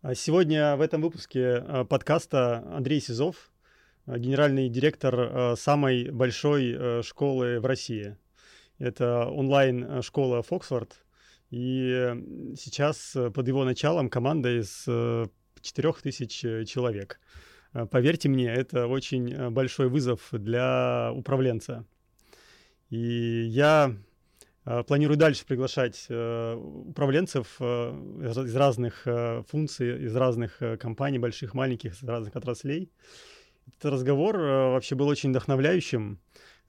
А сегодня в этом выпуске э, подкаста Андрей Сизов, э, генеральный директор э, самой большой школы в России. Это онлайн-школа Фоксфорд. И сейчас под его началом команда из 4000 человек. Поверьте мне, это очень большой вызов для управленца. И я планирую дальше приглашать э, управленцев э, из разных функций, из разных компаний, больших, маленьких, из разных отраслей. Этот разговор вообще был очень вдохновляющим,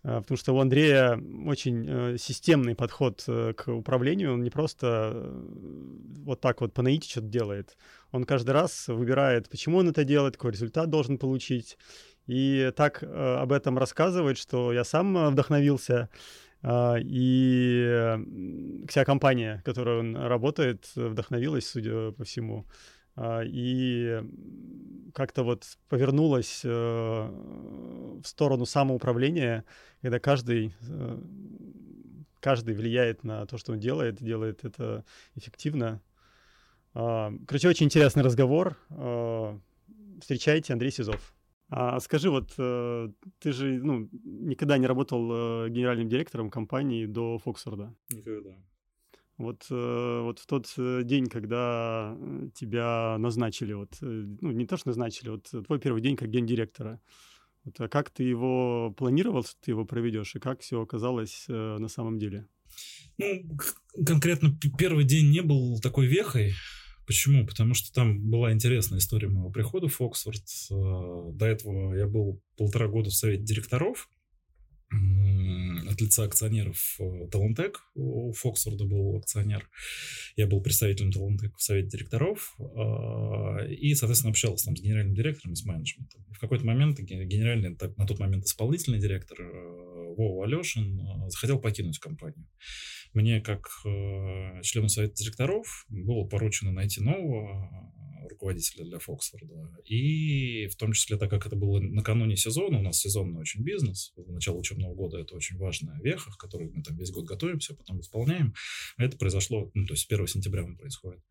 потому что у Андрея очень системный подход к управлению. Он не просто вот так вот по наитию что-то делает. Он каждый раз выбирает, почему он это делает, какой результат должен получить. И так об этом рассказывает, что я сам вдохновился и вся компания, которой он работает, вдохновилась, судя по всему, а, и как-то вот повернулась э, в сторону самоуправления, когда каждый, э, каждый влияет на то, что он делает, делает это эффективно. А, короче, очень интересный разговор. Встречайте, Андрей Сизов. А скажи, вот э, ты же ну, никогда не работал э, генеральным директором компании до Фоксфорда? Никогда. Вот, э, вот в тот день, когда тебя назначили, вот, ну, не то, что назначили, вот твой первый день как гендиректора, вот, а как ты его планировал, что ты его проведешь, и как все оказалось на самом деле? Ну, конкретно первый день не был такой вехой, Почему? Потому что там была интересная история моего прихода в Оксфорд. Э, до этого я был полтора года в совете директоров от лица акционеров э, Талантек. У Фоксфорда был акционер. Я был представителем Талантек в совете директоров. Э, и, соответственно, общался там с генеральным директором с менеджментом. И в какой-то момент генеральный, на тот момент исполнительный директор Вова Алешин захотел покинуть компанию. Мне, как э, члену совета директоров, было поручено найти нового э, руководителя для Фоксфорда. И в том числе, так как это было накануне сезона, у нас сезонный очень бизнес, начало учебного года это очень важная веха, в которой мы там весь год готовимся, потом исполняем. Это произошло, ну, то есть 1 сентября он происходит.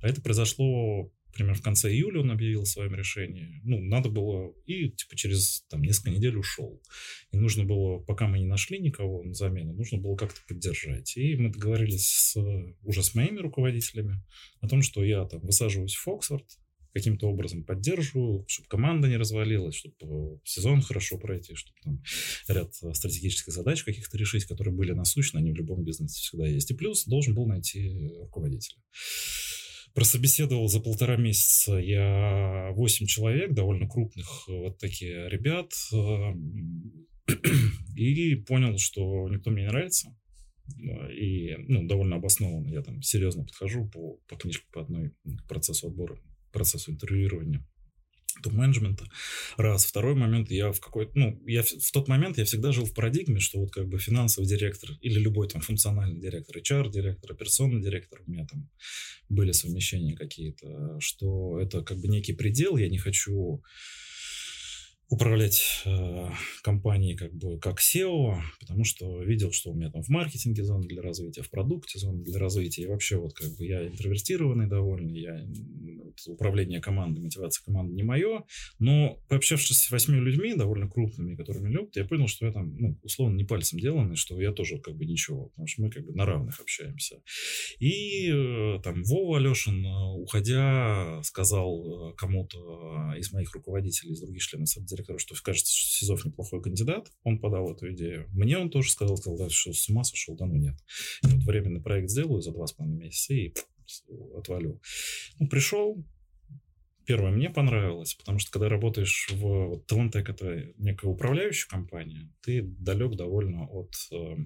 А это произошло Примерно в конце июля он объявил о своем решении. Ну, надо было... И, типа, через там, несколько недель ушел. И нужно было, пока мы не нашли никого на замену, нужно было как-то поддержать. И мы договорились с, уже с моими руководителями о том, что я там высаживаюсь в Оксфорд, каким-то образом поддерживаю, чтобы команда не развалилась, чтобы сезон хорошо пройти, чтобы там ряд стратегических задач каких-то решить, которые были насущны, они в любом бизнесе всегда есть. И плюс должен был найти руководителя. Прособеседовал за полтора месяца я 8 человек, довольно крупных э, вот такие ребят, эм, и понял, что никто мне не нравится. И ну, довольно обоснованно я там серьезно подхожу по, по книжке по одной процессу отбора, процессу интервьюирования топ-менеджмента. Раз. Второй момент, я в какой-то, ну, я в, в тот момент я всегда жил в парадигме, что вот как бы финансовый директор или любой там функциональный директор, HR-директор, операционный директор, у меня там были совмещения какие-то, что это как бы некий предел, я не хочу управлять э, компанией как бы как SEO, потому что видел, что у меня там в маркетинге зона для развития, в продукте зона для развития, и вообще вот как бы я интровертированный довольно, я управление командой, мотивация команды не мое, но пообщавшись с восьми людьми, довольно крупными, которыми любят, я понял, что я там, ну, условно, не пальцем деланный, что я тоже как бы ничего, потому что мы как бы на равных общаемся. И э, там Вова Алешин, э, уходя, сказал кому-то из моих руководителей, из других членов совета директора, что кажется, что Сизов неплохой кандидат. Он подал эту идею. Мне он тоже сказал, сказал, да, что с ума сошел, да ну нет. Я вот временный проект сделаю за два с половиной месяца и отвалю. Ну, пришел, Первое, мне понравилось, потому что когда работаешь в вот, Talentec, это некая управляющая компания, ты далек довольно от э,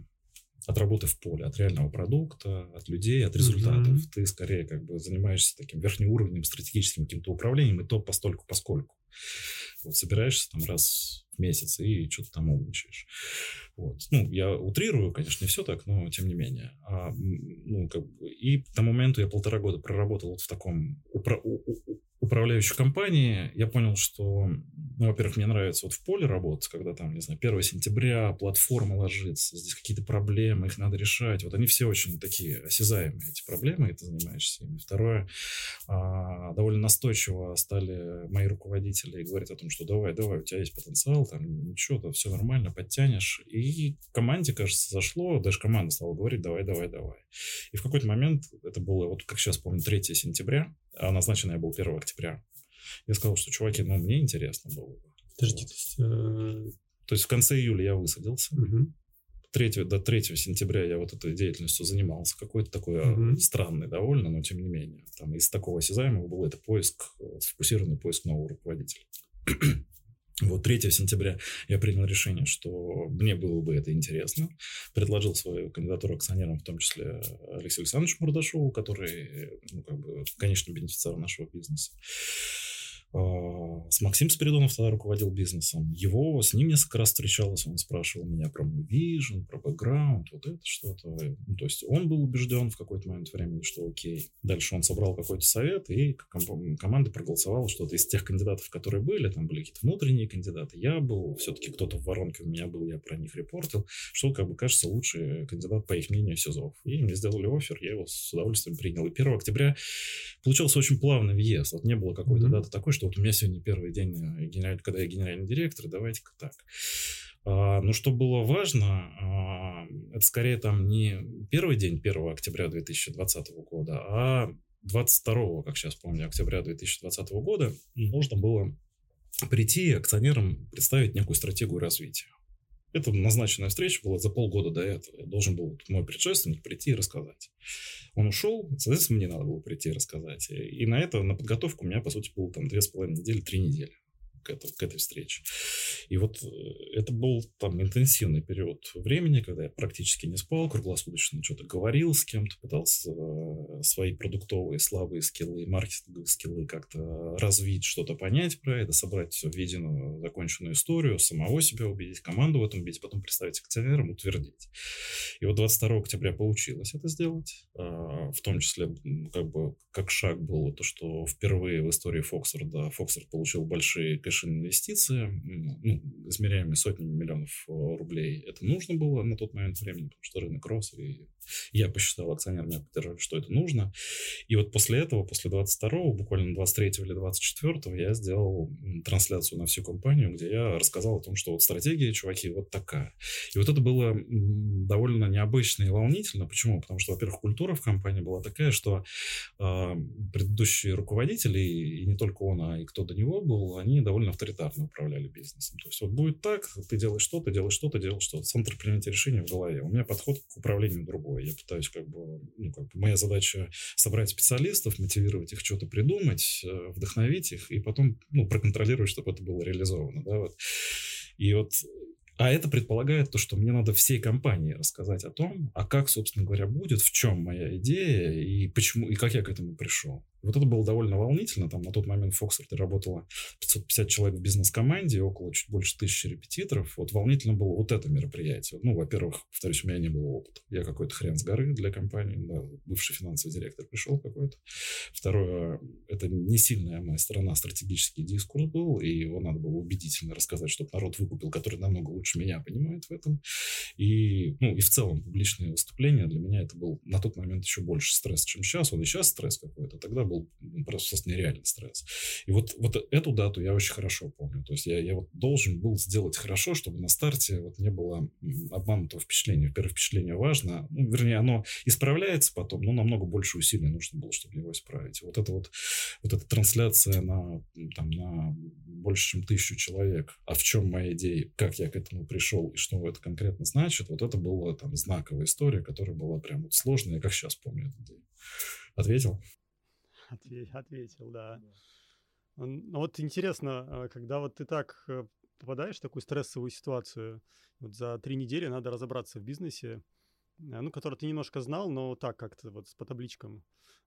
от работы в поле, от реального продукта, от людей, от результатов. Mm-hmm. Ты скорее как бы занимаешься таким верхнеуровневым стратегическим каким-то управлением, и то постольку поскольку. Вот собираешься там раз в месяц и что-то там умничаешь. Вот. Ну, я утрирую, конечно, не все так, но тем не менее. А, ну, как бы, и тому моменту я полтора года проработал вот в таком упра- управляющей компании. Я понял, что Ну, во-первых, мне нравится вот в поле работать, когда там, не знаю, 1 сентября, платформа ложится, здесь какие-то проблемы, их надо решать. Вот они все очень такие осязаемые, эти проблемы, и ты занимаешься ими. Второе, а, довольно настойчиво стали мои руководители говорить о том, что давай, давай, у тебя есть потенциал, там ничего, все нормально, подтянешь. И команде, кажется, зашло, даже команда стала говорить, давай, давай, давай. И в какой-то момент, это было, вот как сейчас помню, 3 сентября, а назначен я был 1 октября, я сказал, что, чуваки, ну, мне интересно было бы. Подожди, то есть... Э... То есть в конце июля я высадился. Угу. 3, до 3 сентября я вот этой деятельностью занимался. Какой-то такой угу. странный довольно, но тем не менее. Там из такого осязаемого был это поиск, э, сфокусированный поиск нового руководителя. Вот 3 сентября я принял решение, что мне было бы это интересно. Предложил свою кандидатуру акционерам, в том числе Алексею Александровичу Мурдашову, который, ну, как бы, конечно, бенефициар нашего бизнеса. А, с Максимом Спиридонов тогда руководил бизнесом. Его, с ним несколько раз встречался, он спрашивал меня про мой вижен, про бэкграунд, вот это что-то. Ну, то есть он был убежден в какой-то момент времени, что окей. Дальше он собрал какой-то совет, и команда проголосовала что-то из тех кандидатов, которые были, там были какие-то внутренние кандидаты, я был, все-таки кто-то в воронке у меня был, я про них репортил, что, как бы, кажется, лучший кандидат, по их мнению, СИЗОВ. И мне сделали офер, я его с удовольствием принял. И 1 октября получился очень плавный въезд. Вот не было какой-то mm-hmm. даты такой, что вот у меня сегодня первый день, э, генераль, когда я генеральный директор, давайте-ка так. А, но что было важно, а, это скорее там не первый день 1 октября 2020 года, а 22, как сейчас помню, октября 2020 года нужно было прийти акционерам представить некую стратегию развития. Это назначенная встреча была за полгода до этого. Я должен был мой предшественник прийти и рассказать. Он ушел, соответственно, мне надо было прийти и рассказать. И на это, на подготовку у меня, по сути, было там две с половиной недели, три недели к, это, к этой встрече. И вот э, это был там интенсивный период времени, когда я практически не спал, круглосуточно что-то говорил с кем-то, пытался э, свои продуктовые слабые скиллы, маркетинговые скиллы как-то развить, что-то понять про это, собрать все в единую законченную историю, самого себя убедить, команду в этом убедить, потом представить акционерам, утвердить. И вот 22 октября получилось это сделать, а, в том числе как бы как шаг был то, что впервые в истории Фоксфорда Фоксфорд получил большие кэш совершены инвестиции, ну, измеряемые сотнями миллионов э, рублей. Это нужно было на тот момент времени, потому что рынок рос, и я посчитал, акционеры меня поддержали, что это нужно. И вот после этого, после 22-го, буквально 23 или 24-го, я сделал трансляцию на всю компанию, где я рассказал о том, что вот стратегия, чуваки, вот такая. И вот это было довольно необычно и волнительно. Почему? Потому что, во-первых, культура в компании была такая, что э, предыдущие руководители, и не только он, а и кто до него был, они довольно авторитарно управляли бизнесом. То есть вот будет так, ты делаешь что, ты делаешь что, ты делаешь что. Центр принятия решений в голове. У меня подход к управлению другой. Я пытаюсь как бы, ну, как бы моя задача собрать специалистов, мотивировать их что-то придумать, э, вдохновить их и потом ну, проконтролировать, чтобы это было реализовано. Да, вот. И вот а это предполагает то, что мне надо всей компании рассказать о том, а как, собственно говоря, будет, в чем моя идея и почему, и как я к этому пришел. Вот это было довольно волнительно. Там на тот момент в Фоксфорде работало 550 человек в бизнес-команде, около чуть больше тысячи репетиторов. Вот волнительно было вот это мероприятие. Ну, во-первых, повторюсь, у меня не было опыта. Я какой-то хрен с горы для компании. Да, бывший финансовый директор пришел какой-то. Второе, это не сильная моя сторона, стратегический дискурс был, и его надо было убедительно рассказать, чтобы народ выкупил, который намного лучше меня понимает в этом. И, ну, и в целом публичные выступления для меня это был на тот момент еще больше стресс, чем сейчас. Он и сейчас стресс какой-то. Тогда был был просто нереальный стресс. И вот, вот эту дату я очень хорошо помню. То есть я, я вот должен был сделать хорошо, чтобы на старте вот не было обманутого впечатления. Первое впечатление важно. Ну, вернее, оно исправляется потом, но намного больше усилий нужно было, чтобы его исправить. Вот это вот, вот эта трансляция на, там, на больше, чем тысячу человек. А в чем моя идея? Как я к этому пришел? И что это конкретно значит? Вот это была там знаковая история, которая была прям вот сложная. Я как сейчас помню этот день. Ответил? ответил, да. Ну вот интересно, а, когда вот ты так э, попадаешь в такую стрессовую ситуацию, вот за три недели надо разобраться в бизнесе, э, ну, который ты немножко знал, но так как-то вот по табличкам.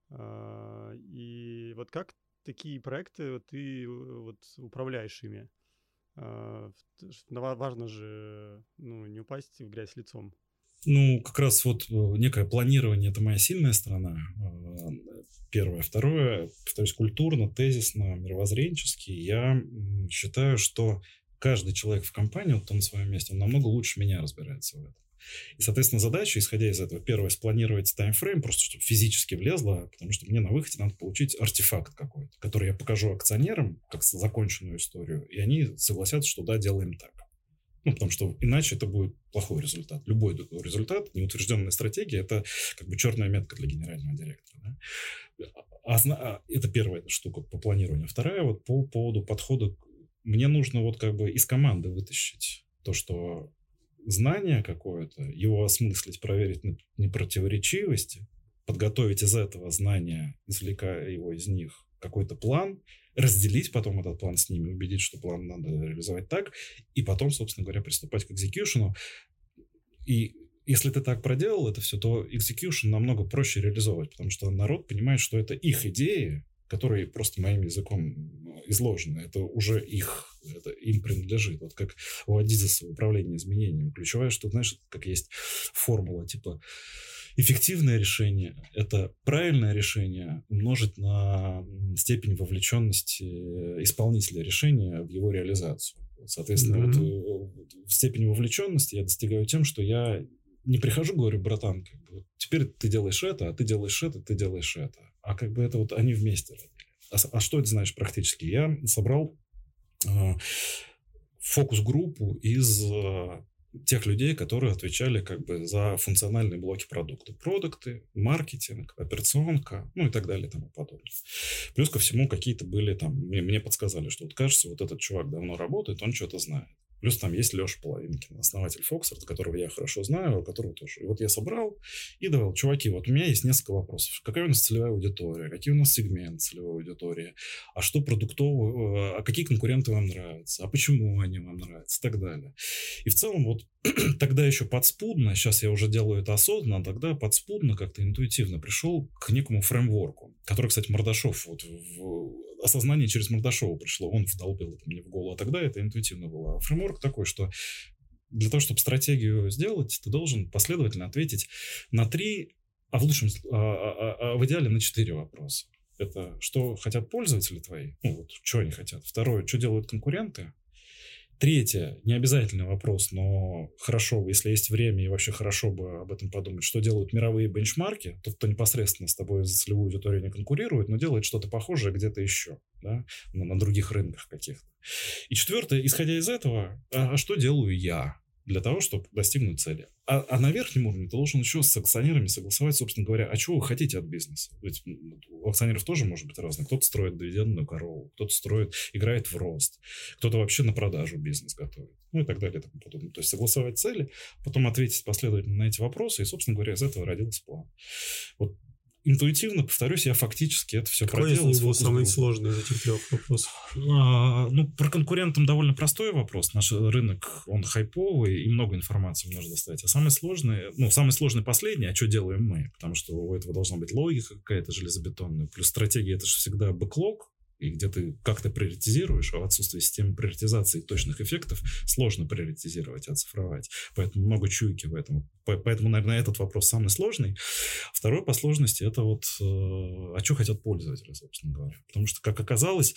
А, и вот как такие проекты ты вот управляешь ими? А, важно же ну, не упасть в грязь лицом. Ну, как раз вот э, некое планирование – это моя сильная сторона. Э, первое. Второе, повторюсь, культурно, тезисно, мировоззренчески. Я считаю, что каждый человек в компании, вот он на своем месте, он намного лучше меня разбирается в этом. И, соответственно, задача, исходя из этого, первое, спланировать таймфрейм, просто чтобы физически влезло, потому что мне на выходе надо получить артефакт какой-то, который я покажу акционерам как законченную историю, и они согласятся, что да, делаем так. Ну, потому что иначе это будет плохой результат. Любой результат, неутвержденная стратегия, это как бы черная метка для генерального директора. Да? А, а, это первая штука по планированию. Вторая вот по поводу подхода. Мне нужно вот как бы из команды вытащить то, что знание какое-то, его осмыслить, проверить на непротиворечивости, подготовить из этого знания, извлекая его из них какой-то план, разделить потом этот план с ними, убедить, что план надо реализовать так, и потом, собственно говоря, приступать к экзекьюшену. И если ты так проделал это все, то execution намного проще реализовывать, потому что народ понимает, что это их идеи, которые просто моим языком изложены. Это уже их, это им принадлежит. Вот как у Адизеса управление изменениями. Ключевое, что, знаешь, как есть формула, типа, эффективное решение – это правильное решение умножить на степень вовлеченности исполнителя решения в его реализацию. Соответственно, mm-hmm. вот в степени вовлеченности я достигаю тем, что я не прихожу, говорю, братан, как бы, теперь ты делаешь это, а ты делаешь это, ты делаешь это. А как бы это вот они вместе родили. А, а что это значит практически? Я собрал э, фокус-группу из э, тех людей, которые отвечали как бы за функциональные блоки продукта. Продукты, маркетинг, операционка, ну и так далее и тому подобное. Плюс ко всему какие-то были там, мне, мне подсказали, что вот кажется, вот этот чувак давно работает, он что-то знает. Плюс там есть Леша Половинкин, основатель Фоксфорд, которого я хорошо знаю, которого тоже. И вот я собрал и давал, чуваки, вот у меня есть несколько вопросов. Какая у нас целевая аудитория? Какие у нас сегменты целевой аудитории? А что продуктово? А какие конкуренты вам нравятся? А почему они вам нравятся? И так далее. И в целом вот тогда еще подспудно, сейчас я уже делаю это осознанно, тогда подспудно как-то интуитивно пришел к некому фреймворку, который, кстати, Мордашов вот в осознание через Мордашова пришло, он вдолбил это мне в голову, а тогда это интуитивно было. А фреймворк такой, что для того, чтобы стратегию сделать, ты должен последовательно ответить на три, а в лучшем, а, а, а, а в идеале на четыре вопроса. Это что хотят пользователи твои, ну вот, что они хотят. Второе, что делают конкуренты. Третье, не обязательный вопрос, но хорошо если есть время и вообще хорошо бы об этом подумать, что делают мировые бенчмарки, тот, кто непосредственно с тобой за целевую аудиторию не конкурирует, но делает что-то похожее где-то еще, да, на, на других рынках каких-то. И четвертое, исходя из этого, а, а что делаю я? Для того, чтобы достигнуть цели. А, а на верхнем уровне ты должен еще с акционерами согласовать, собственно говоря, а чего вы хотите от бизнеса. Ведь у акционеров тоже может быть разное. Кто-то строит дивидендную корову, кто-то строит, играет в рост, кто-то вообще на продажу бизнес готовит, ну и так далее и тому подобное. То есть согласовать цели, потом ответить последовательно на эти вопросы, и, собственно говоря, из этого родился план. Вот интуитивно, повторюсь, я фактически это все Какой проделал. Какой был самый сложный из этих трех вопросов? А, ну, про конкурентам довольно простой вопрос. Наш рынок, он хайповый, и много информации можно достать. А самый сложный, ну, самый сложный последний, а что делаем мы? Потому что у этого должна быть логика какая-то железобетонная. Плюс стратегия, это же всегда бэклог, и где ты как-то приоритизируешь, а в отсутствии системы приоритизации точных эффектов сложно приоритизировать, оцифровать. Поэтому много чуйки в этом. Поэтому, наверное, этот вопрос самый сложный. Второй по сложности это вот, э, а что хотят пользователи, собственно говоря. Потому что, как оказалось,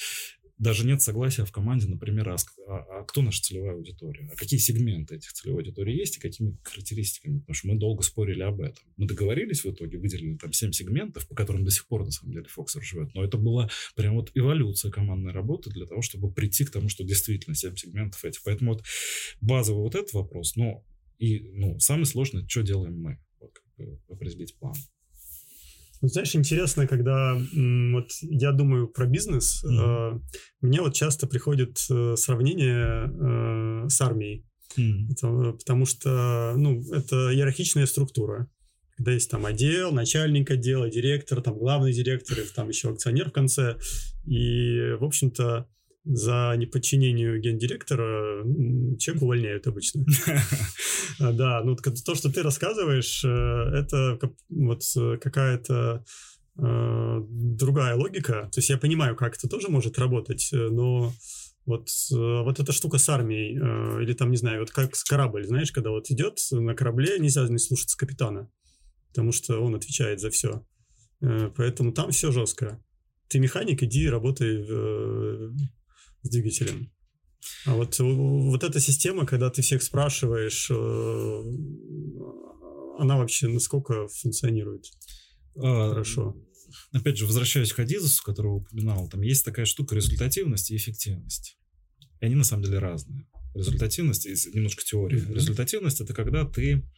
даже нет согласия в команде, например, а, а, а кто наша целевая аудитория, а какие сегменты этих целевой аудитории есть и какими характеристиками, потому что мы долго спорили об этом. Мы договорились в итоге, выделили там 7 сегментов, по которым до сих пор, на самом деле, Фоксер живет, но это была прям вот эволюция командной работы для того, чтобы прийти к тому, что действительно 7 сегментов этих. Поэтому вот базовый вот этот вопрос, но и ну, самый сложный, что делаем мы, вот, как бы план. Знаешь, интересно, когда вот я думаю про бизнес, mm-hmm. э, мне вот часто приходит э, сравнение э, с армией. Mm-hmm. Это, потому что, ну, это иерархичная структура. Когда есть там отдел, начальник отдела, директор, там главный директор, и там еще акционер в конце. И, в общем-то, за неподчинение гендиректора человек увольняют обычно. А, да, ну то, что ты рассказываешь, э, это вот э, какая-то э, другая логика. То есть я понимаю, как это тоже может работать, но Вот, вот эта штука с армией, или там, не знаю, вот как с корабль, знаешь, когда вот идет на корабле, нельзя не слушаться капитана, потому что он отвечает за все. Поэтому там все жестко. Ты механик, иди работай с двигателем. А вот, вот эта система, когда ты всех спрашиваешь, она вообще насколько функционирует? А, Хорошо опять же, возвращаясь к Адизусу, которого упоминал, там есть такая штука результативность и эффективность. И они на самом деле разные. Результативность, немножко теория. Mm-hmm. Результативность это когда ты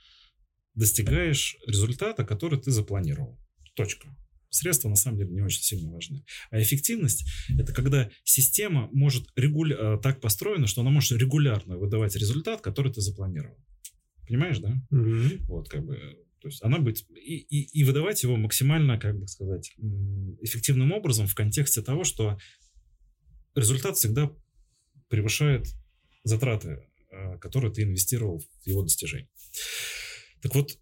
достигаешь результата, который ты запланировал. Точка. Средства на самом деле не очень сильно важны. А эффективность это когда система может регуля... Э, так построена, что она может регулярно выдавать результат, который ты запланировал. Понимаешь, да? Mm-hmm. Вот как бы то есть она будет и, и, и выдавать его максимально, как бы сказать, эффективным образом в контексте того, что результат всегда превышает затраты, э, которые ты инвестировал в его достижение. Так вот,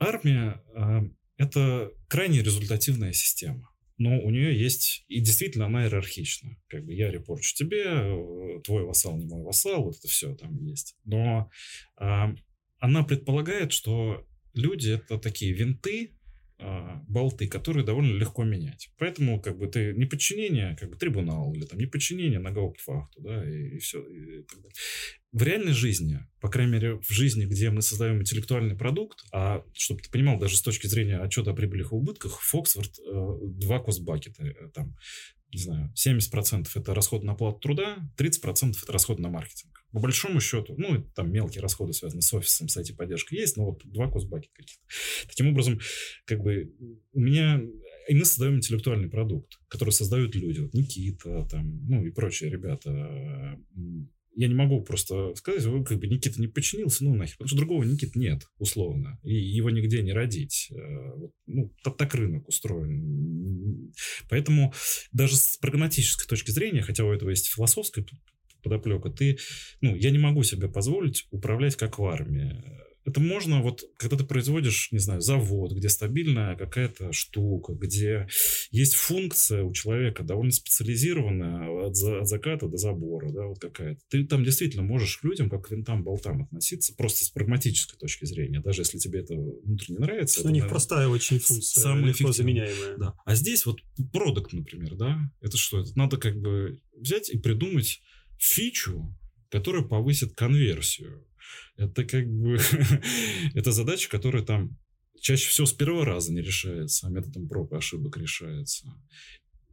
армия э, это крайне результативная система. Но у нее есть, и действительно она иерархична. Как бы я репорчу тебе, э, твой вассал не мой вассал, вот это все там есть. Но она предполагает, что люди это такие винты, болты, которые довольно легко менять. Поэтому как бы ты не подчинение как бы трибунал или там не подчинение на гауптвахту, да, и, и все. И, и в реальной жизни, по крайней мере в жизни, где мы создаем интеллектуальный продукт, а чтобы ты понимал, даже с точки зрения отчета о прибылях и убытках, Фоксфорд э, два костбакета, э, там, не знаю, 70% это расход на оплату труда, 30% это расход на маркетинг по большому счету, ну, там мелкие расходы связаны с офисом, с IT-поддержкой есть, но вот два косбаки каких-то. Таким образом, как бы у меня... И мы создаем интеллектуальный продукт, который создают люди. Вот Никита, там, ну и прочие ребята. Я не могу просто сказать, как бы Никита не подчинился, ну нахер, потому что другого Никита нет, условно, и его нигде не родить. Э, ну, так, так рынок устроен. Поэтому даже с прагматической точки зрения, хотя у этого есть философская подоплека. Ты, ну, я не могу себе позволить управлять как в армии. Это можно вот, когда ты производишь, не знаю, завод, где стабильная какая-то штука, где есть функция у человека довольно специализированная от, за, от заката до забора, да, вот какая-то. Ты там действительно можешь к людям как к винтам, болтам относиться, просто с прагматической точки зрения, даже если тебе это внутренне нравится. у них наверное, простая очень функция, самая легко заменяемая. Да. А здесь вот продукт, например, да, это что? Это надо как бы взять и придумать фичу, которая повысит конверсию. Это как бы... это задача, которая там чаще всего с первого раза не решается, а методом проб и ошибок решается.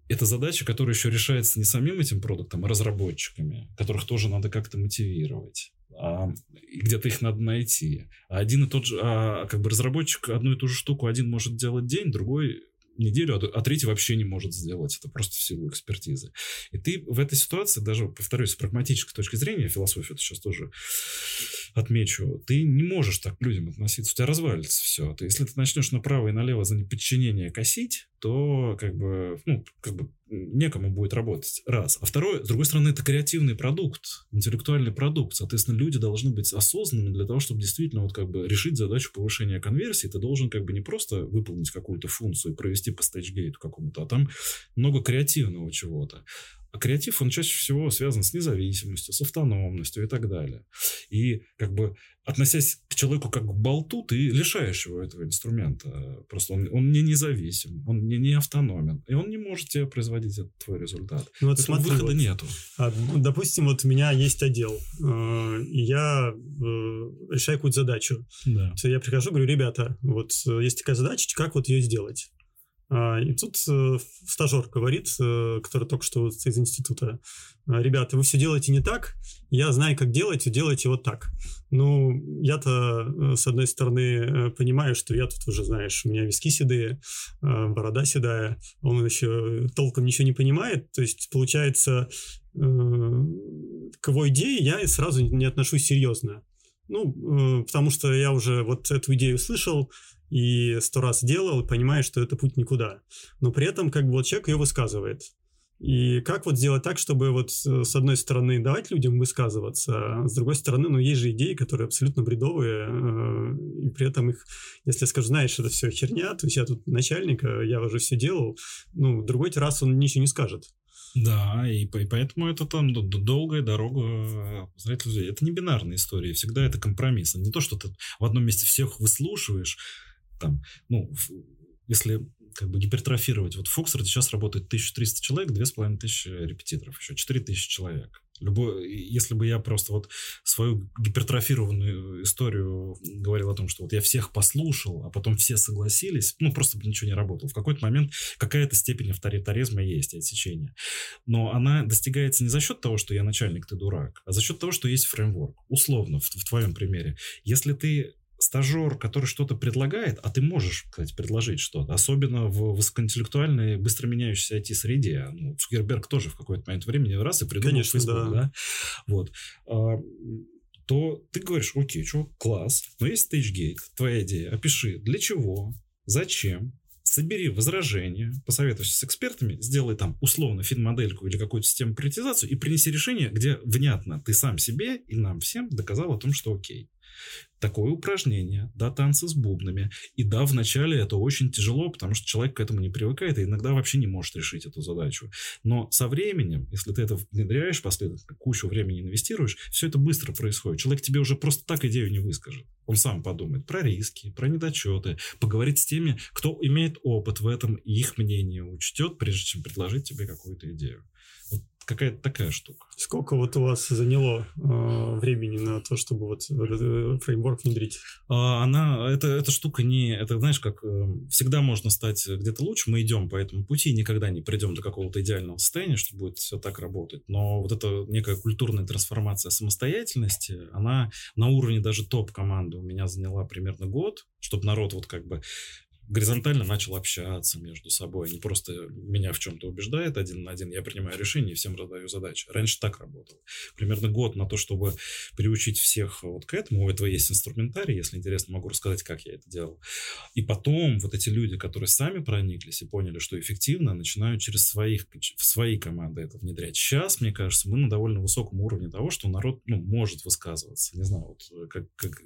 Это задача, которая еще решается не самим этим продуктом, а разработчиками, которых тоже надо как-то мотивировать. А, где-то их надо найти. А один и тот же, а как бы разработчик одну и ту же штуку один может делать день, другой неделю, а, а третий вообще не может сделать это просто в силу экспертизы. И ты в этой ситуации, даже, повторюсь, с прагматической точки зрения, философию это сейчас тоже отмечу, ты не можешь так к людям относиться, у тебя развалится все. Ты, если ты начнешь направо и налево за неподчинение косить, то как бы, ну, как бы некому будет работать. Раз. А второе, с другой стороны, это креативный продукт, интеллектуальный продукт. Соответственно, люди должны быть осознанными для того, чтобы действительно вот как бы решить задачу повышения конверсии. Ты должен как бы не просто выполнить какую-то функцию и провести по стейджгейту какому-то, а там много креативного чего-то. А креатив, он чаще всего связан с независимостью, с автономностью и так далее. И как бы относясь к человеку как к болту, ты лишаешь его этого инструмента. Просто он, он не независим, он не, не автономен, и он не может тебе производить этот твой результат. Ну, вот смотри, выхода вот, нету. А, допустим, вот у меня есть отдел, э, и я э, решаю какую-то задачу. Да. Я прихожу, говорю, ребята, вот э, есть такая задача, как вот ее сделать? А, и тут э, стажер говорит, э, который только что из института, «А, ребята, вы все делаете не так, я знаю, как делать, делайте вот так. Ну, я-то, э, с одной стороны, понимаю, что я тут уже, знаешь, у меня виски седые, борода седая, он еще толком ничего не понимает, то есть, получается, к его идее я сразу не отношусь серьезно. Ну, потому что я уже вот эту идею слышал, и сто раз делал, и понимаешь, что это путь никуда. Но при этом как бы вот человек ее высказывает. И как вот сделать так, чтобы вот э, с одной стороны давать людям высказываться, а с другой стороны, ну, есть же идеи, которые абсолютно бредовые, э, и при этом их, если я скажу, знаешь, это все херня, то есть я тут начальник, я уже все делал, ну, другой раз он ничего не скажет. Да, и, и поэтому это там долгая дорога людей. Это не бинарная история, всегда это компромисс. Не то, что ты в одном месте всех выслушиваешь, там, ну, если как бы гипертрофировать. Вот в Фоксфорде сейчас работает 1300 человек, 2500 репетиторов, еще 4000 человек. Любой, если бы я просто вот свою гипертрофированную историю говорил о том, что вот я всех послушал, а потом все согласились, ну, просто бы ничего не работало. В какой-то момент какая-то степень авторитаризма есть, отсечения. Но она достигается не за счет того, что я начальник, ты дурак, а за счет того, что есть фреймворк. Условно, в, в твоем примере. Если ты стажер, который что-то предлагает, а ты можешь, кстати, предложить что-то, особенно в высокоинтеллектуальной, быстро меняющейся IT-среде. Ну, Цукерберг тоже в какой-то момент времени раз и придумал Конечно, Facebook, да. да? Вот. А, то ты говоришь, окей, что, класс, но есть StageGate, твоя идея, опиши, для чего, зачем, собери возражения, посоветуйся с экспертами, сделай там условно фин-модельку или какую-то систему приоритизацию и принеси решение, где внятно ты сам себе и нам всем доказал о том, что окей такое упражнение, да, танцы с бубнами. И да, вначале это очень тяжело, потому что человек к этому не привыкает и иногда вообще не может решить эту задачу. Но со временем, если ты это внедряешь последовательно, кучу времени инвестируешь, все это быстро происходит. Человек тебе уже просто так идею не выскажет. Он сам подумает про риски, про недочеты, поговорит с теми, кто имеет опыт в этом, и их мнение учтет, прежде чем предложить тебе какую-то идею какая-то такая штука. Сколько вот у вас заняло э, времени на то, чтобы вот этот фреймворк внедрить? А, она, это, эта штука не, это знаешь, как э, всегда можно стать где-то лучше, мы идем по этому пути, никогда не придем до какого-то идеального состояния, что будет все так работать, но вот эта некая культурная трансформация самостоятельности, она на уровне даже топ-команды у меня заняла примерно год, чтобы народ вот как бы горизонтально начал общаться между собой. Не просто меня в чем-то убеждает один на один, я принимаю решение и всем раздаю задачи. Раньше так работал. Примерно год на то, чтобы приучить всех вот к этому. У этого есть инструментарий, если интересно, могу рассказать, как я это делал. И потом вот эти люди, которые сами прониклись и поняли, что эффективно, начинают через своих, в свои команды это внедрять. Сейчас, мне кажется, мы на довольно высоком уровне того, что народ ну, может высказываться. Не знаю, вот как, как,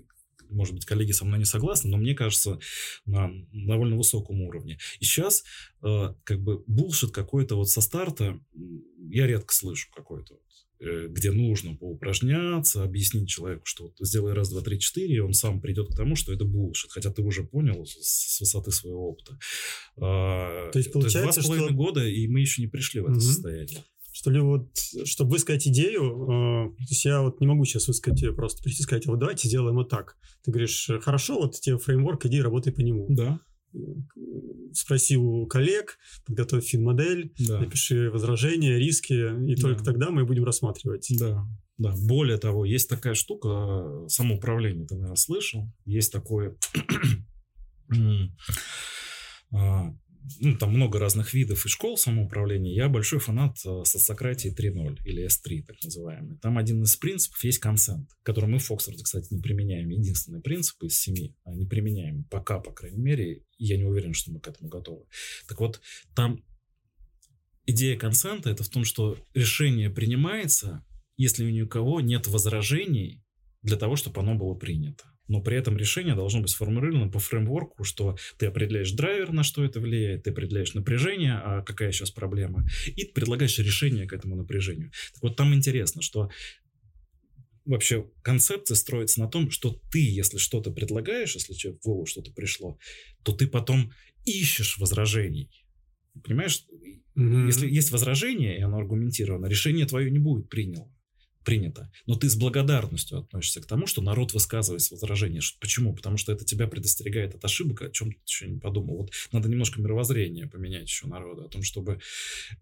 может быть, коллеги со мной не согласны, но мне кажется, на довольно высоком уровне. И сейчас э, как бы булшит какой-то вот со старта я редко слышу какой-то э, где нужно поупражняться, объяснить человеку, что вот сделай раз, два, три, четыре, и он сам придет к тому, что это булшит, хотя ты уже понял с, высоты своего опыта. А, то есть, получается, то есть два с половиной что... года, и мы еще не пришли в это угу. состояние что ли вот, чтобы высказать идею, э, то есть я вот не могу сейчас высказать ее просто, прийти и сказать, вот давайте сделаем вот так. Ты говоришь, хорошо, вот тебе фреймворк, иди работай по нему. Да. Спроси у коллег, подготовь фин-модель, да. напиши возражения, риски, и да. только тогда мы будем рассматривать. Да. Да, более того, есть такая штука, самоуправление, ты, наверное, слышал, есть такое ну, там много разных видов и школ самоуправления. Я большой фанат э, социократии 3.0 или S3, так называемый. Там один из принципов есть консент, который мы в Фоксфорде, кстати, не применяем. Единственный принцип из семи, а не применяем пока, по крайней мере. Я не уверен, что мы к этому готовы. Так вот, там идея консента это в том, что решение принимается, если у никого нет возражений для того, чтобы оно было принято но при этом решение должно быть сформулировано по фреймворку, что ты определяешь драйвер, на что это влияет, ты определяешь напряжение, а какая сейчас проблема, и предлагаешь решение к этому напряжению. Так вот там интересно, что вообще концепция строится на том, что ты, если что-то предлагаешь, если тебе в голову что-то пришло, то ты потом ищешь возражений. Понимаешь, mm-hmm. если есть возражение, и оно аргументировано, решение твое не будет принято принято. Но ты с благодарностью относишься к тому, что народ высказывает возражения. Почему? Потому что это тебя предостерегает от ошибок, о чем ты еще не подумал. Вот надо немножко мировоззрение поменять еще народу, о том, чтобы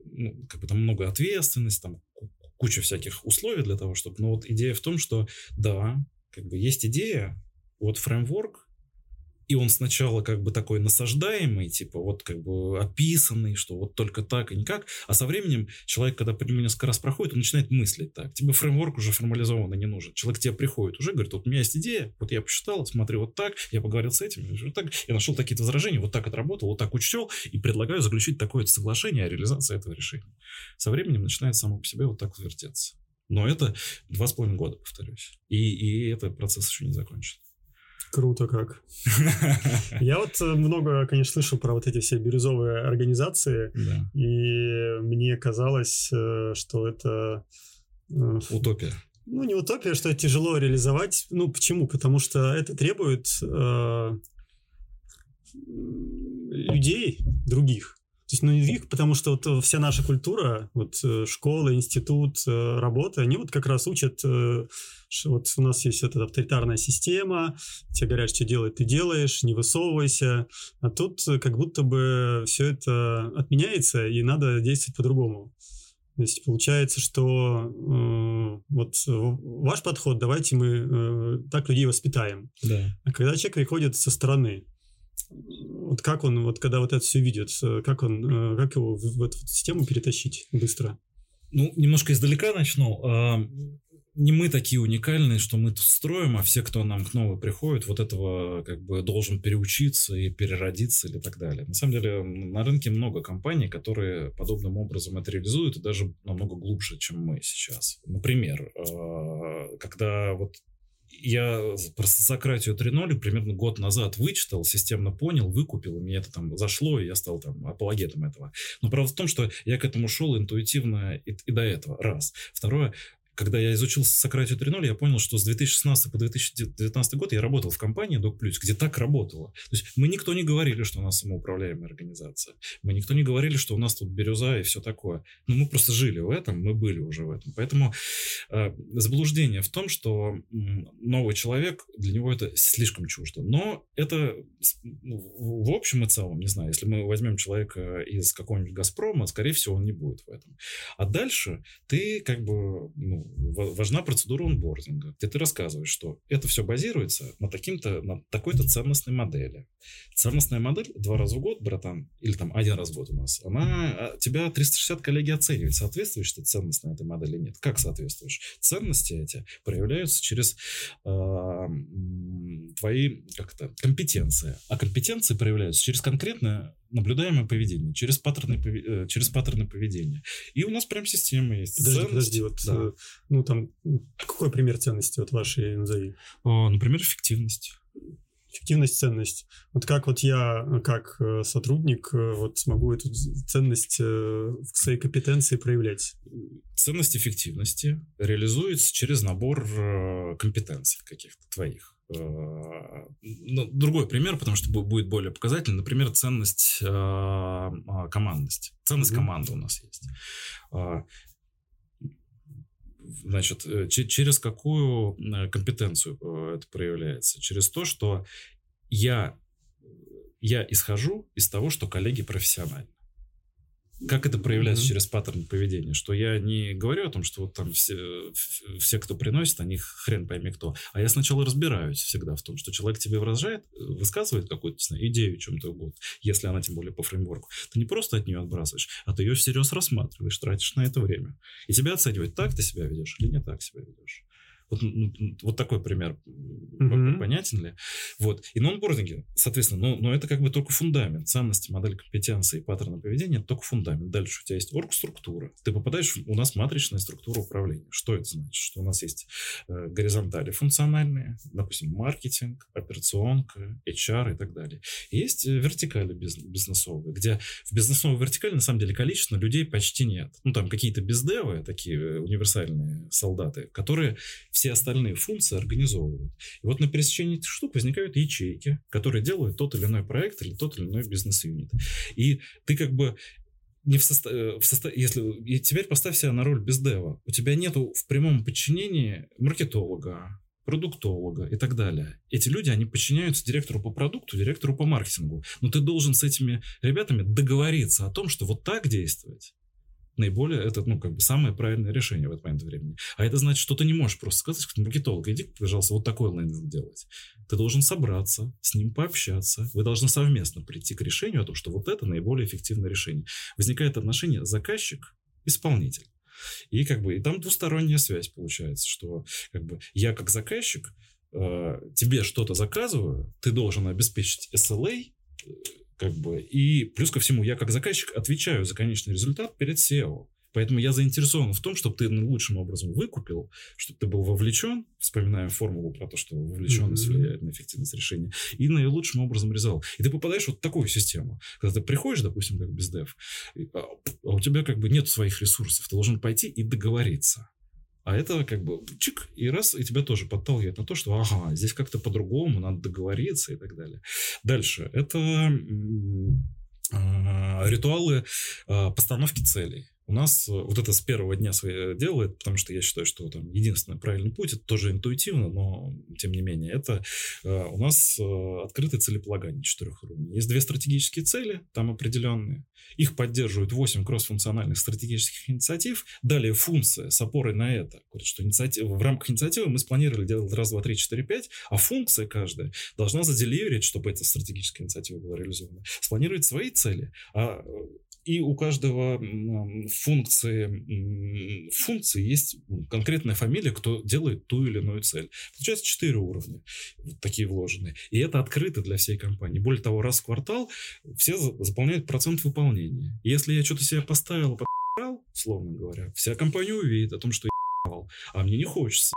ну, как бы там много ответственности, там куча всяких условий для того, чтобы... Но вот идея в том, что да, как бы есть идея, вот фреймворк, и он сначала как бы такой насаждаемый, типа вот как бы описанный, что вот только так и никак, а со временем человек, когда по несколько раз проходит, он начинает мыслить так. Тебе фреймворк уже формализованно не нужен. Человек к тебе приходит уже, говорит, вот у меня есть идея, вот я посчитал, смотри, вот так, я поговорил с этим, вот так, я нашел такие-то возражения, вот так отработал, вот так учтел, и предлагаю заключить такое-то соглашение о реализации этого решения. Со временем начинает само по себе вот так вертеться. Но это два с половиной года, повторюсь. И, и этот процесс еще не закончен. Круто как. Я вот э, много, конечно, слышал про вот эти все бирюзовые организации, да. и мне казалось, э, что это... Э, утопия. Ну, не утопия, что это тяжело реализовать. Ну, почему? Потому что это требует э, людей других. То есть, ну, их, потому что вот э, вся наша культура, вот э, школа, институт, э, работа, они вот как раз учат, вот у нас есть эта авторитарная система, тебе говорят, что делать ты делаешь, не высовывайся, а тут как будто бы все это отменяется, и надо действовать по-другому. То есть получается, что э, вот ваш подход, давайте мы э, так людей воспитаем. Да. А когда человек приходит со стороны, вот как он, вот когда вот это все видит, как он, э, как его в, в эту систему перетащить быстро? Ну, немножко издалека начну. А, не мы такие уникальные, что мы тут строим, а все, кто нам к новому приходит, вот этого как бы должен переучиться и переродиться или так далее. На самом деле на рынке много компаний, которые подобным образом это реализуют и даже намного глубже, чем мы сейчас. Например, а, когда вот я про социократию 3.0 примерно год назад вычитал, системно понял, выкупил, и мне это там зашло, и я стал там апологетом этого. Но правда в том, что я к этому шел интуитивно и, и до этого, раз. Второе, когда я изучил Сократию 3.0, я понял, что с 2016 по 2019 год я работал в компании Doc Plus, где так работало. То есть мы никто не говорили, что у нас самоуправляемая организация. Мы никто не говорили, что у нас тут бирюза и все такое. Но мы просто жили в этом, мы были уже в этом. Поэтому э, заблуждение в том, что новый человек, для него это слишком чуждо. Но это в общем и целом, не знаю, если мы возьмем человека из какого-нибудь Газпрома, скорее всего, он не будет в этом. А дальше ты как бы ну, важна процедура онбординга, где ты рассказываешь, что это все базируется на, таким-то, на такой-то ценностной модели. Ценностная модель два раза в год, братан, или там один раз в год у нас, она а, тебя 360 коллеги оценивает, соответствуешь ты ценностной этой модели, нет. Как соответствуешь? Ценности эти проявляются через э, твои как-то компетенции, а компетенции проявляются через конкретное наблюдаемое поведение, через паттерны, э, через паттерны поведения. И у нас прям система есть. Подожди, Ценность, подожди, вот, да. Э, ну там, какой пример ценности вот вашей назови? О, например, эффективность эффективность, ценность. Вот как вот я, как э, сотрудник, вот смогу эту ценность в своей компетенции проявлять? Ценность эффективности реализуется через набор компетенций каких-то твоих. Э, ну, другой пример, потому что будет более показательный. Например, ценность э, а, командность. Ценность mm-hmm. команды у нас есть. А, значит, э, через какую компетенцию это проявляется? Через то, что я, я исхожу из того, что коллеги профессиональны. Как это проявляется mm-hmm. через паттерн поведения? Что я не говорю о том, что вот там все, все, кто приносит, они хрен пойми кто. А я сначала разбираюсь всегда в том, что человек тебе выражает, высказывает какую-то знаю, идею чем-то угодно, если она тем более по фреймворку. Ты не просто от нее отбрасываешь, а ты ее всерьез рассматриваешь, тратишь на это время. И тебя оценивать, так ты себя ведешь или не так себя ведешь. Вот, вот такой пример mm-hmm. понятен ли? Вот. И нонбординги, соответственно, но, но это как бы только фундамент. Ценности, модель компетенции и паттерна поведения – это только фундамент. Дальше у тебя есть орг-структура. Ты попадаешь, у нас матричная структура управления. Что это значит? Что у нас есть э, горизонтали функциональные, допустим, маркетинг, операционка, HR и так далее. И есть э, вертикали бизнесовые, где в бизнесовой вертикали на самом деле количество людей почти нет. Ну, там какие-то бездевы, такие э, универсальные солдаты, которые все остальные функции организовывают. И вот на пересечении этих штук возникают ячейки, которые делают тот или иной проект или тот или иной бизнес-юнит. И ты как бы не в составе, э, в состав... если и теперь поставь себя на роль бездева. У тебя нету в прямом подчинении маркетолога, продуктолога и так далее. Эти люди, они подчиняются директору по продукту, директору по маркетингу. Но ты должен с этими ребятами договориться о том, что вот так действовать наиболее, это, ну, как бы самое правильное решение в этот момент времени. А это значит, что ты не можешь просто сказать к маркетологу, иди, пожалуйста, вот такой лендинг делать. Ты должен собраться, с ним пообщаться. Вы должны совместно прийти к решению о том, что вот это наиболее эффективное решение. Возникает отношение заказчик-исполнитель. И как бы и там двусторонняя связь получается, что как бы я как заказчик э, тебе что-то заказываю, ты должен обеспечить SLA, как бы. И плюс ко всему, я как заказчик отвечаю за конечный результат перед SEO. Поэтому я заинтересован в том, чтобы ты наилучшим образом выкупил, чтобы ты был вовлечен, вспоминаем формулу про то, что вовлеченность mm-hmm. влияет на эффективность решения, и наилучшим образом реализовал. И ты попадаешь в вот такую систему. Когда ты приходишь, допустим, как бездев, а, а у тебя как бы нет своих ресурсов, ты должен пойти и договориться. А это как бы чик, и раз, и тебя тоже подталкивает на то, что ага, здесь как-то по-другому, надо договориться и так далее. Дальше. Это э, ритуалы э, постановки целей. У нас э, вот это с первого дня свое делает, потому что я считаю, что там единственный правильный путь, это тоже интуитивно, но тем не менее, это э, у нас э, открытое целеполагание четырех уровней. Есть две стратегические цели, там определенные. Их поддерживают 8 кроссфункциональных стратегических инициатив. Далее функция с опорой на это. Говорит, что инициатив, в рамках инициативы мы спланировали делать раз, два, три, четыре, пять, а функция каждая должна заделиверить, чтобы эта стратегическая инициатива была реализована. Спланировать свои цели, а и у каждого функции, функции есть конкретная фамилия, кто делает ту или иную цель. Получается четыре уровня, вот такие вложенные. И это открыто для всей компании. Более того, раз в квартал все заполняют процент выполнения. если я что-то себе поставил, условно говоря, вся компания увидит о том, что я а мне не хочется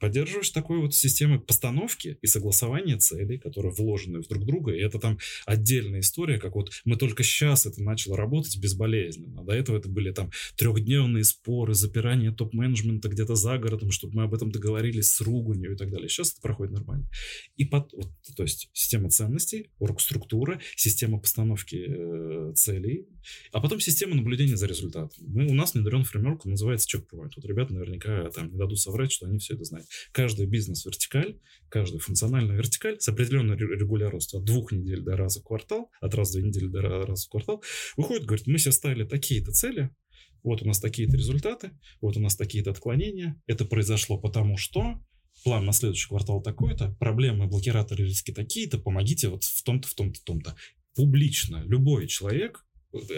поддерживаешь такой вот системы постановки и согласования целей, которые вложены в друг друга, и это там отдельная история, как вот мы только сейчас это начало работать безболезненно. До этого это были там трехдневные споры, запирание топ-менеджмента где-то за городом, чтобы мы об этом договорились с руганью и так далее. Сейчас это проходит нормально. И под, вот, то есть система ценностей, орг-структура, система постановки э, целей, а потом система наблюдения за результатом. Мы, у нас внедрен фреймворк, называется checkpoint. Вот ребята наверняка там не дадут соврать, что они все это знать. Каждая бизнес-вертикаль, каждая функциональная вертикаль с определенной регулярностью от двух недель до раза в квартал, от раза в две недели до раза в квартал, выходит, говорит, мы себе ставили такие-то цели, вот у нас такие-то результаты, вот у нас такие-то отклонения, это произошло потому что, план на следующий квартал такой-то, проблемы, блокираторы, риски такие-то, помогите вот в том-то, в том-то, в том-то. Публично любой человек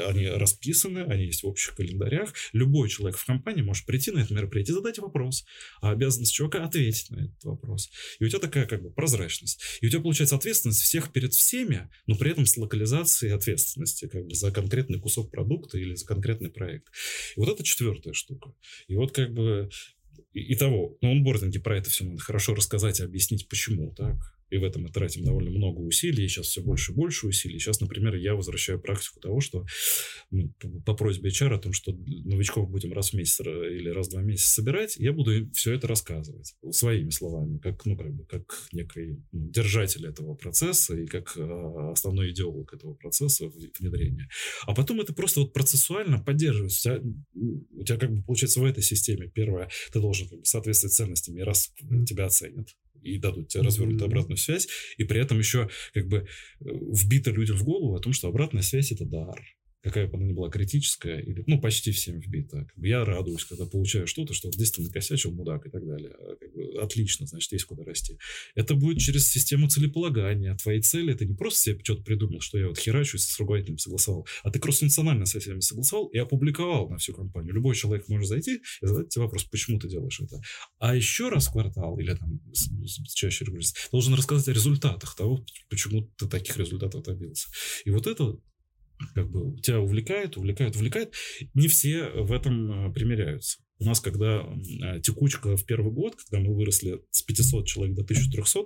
они расписаны, они есть в общих календарях. Любой человек в компании может прийти на это мероприятие и задать вопрос. А обязанность человека ответить на этот вопрос. И у тебя такая как бы прозрачность. И у тебя получается ответственность всех перед всеми, но при этом с локализацией ответственности как бы за конкретный кусок продукта или за конкретный проект. И вот это четвертая штука. И вот как бы и, того, на онбординге про это все надо хорошо рассказать и объяснить, почему так и в этом мы тратим довольно много усилий, сейчас все больше и больше усилий. Сейчас, например, я возвращаю практику того, что ну, по просьбе HR о том, что новичков будем раз в месяц или раз в два месяца собирать, я буду все это рассказывать своими словами, как, ну, как бы, как некий ну, держатель этого процесса и как э, основной идеолог этого процесса внедрения. А потом это просто вот процессуально поддерживается. У тебя, у тебя как бы получается в этой системе первое, ты должен как бы, соответствовать ценностям, и раз тебя оценят, и дадут тебе развернутую mm-hmm. обратную связь, и при этом еще как бы э, вбито людям в голову о том, что обратная связь это дар какая бы она ни была критическая, или, ну, почти всем вбита. Как бы я радуюсь, когда получаю что-то, что здесь ты накосячил, мудак и так далее. А, как бы, отлично, значит, есть куда расти. Это будет через систему целеполагания. Твои цели, это не просто себе что-то придумал, что я вот херачусь с руководителем согласовал, а ты кроссфункционально со всеми согласовал и опубликовал на всю компанию. Любой человек может зайти и задать тебе вопрос, почему ты делаешь это. А еще раз квартал, или там чаще регулярно, должен рассказать о результатах того, почему ты таких результатов добился. И вот это как бы тебя увлекает, увлекает, увлекает. Не все в этом э, примеряются. У нас, когда э, текучка в первый год, когда мы выросли с 500 человек до 1300,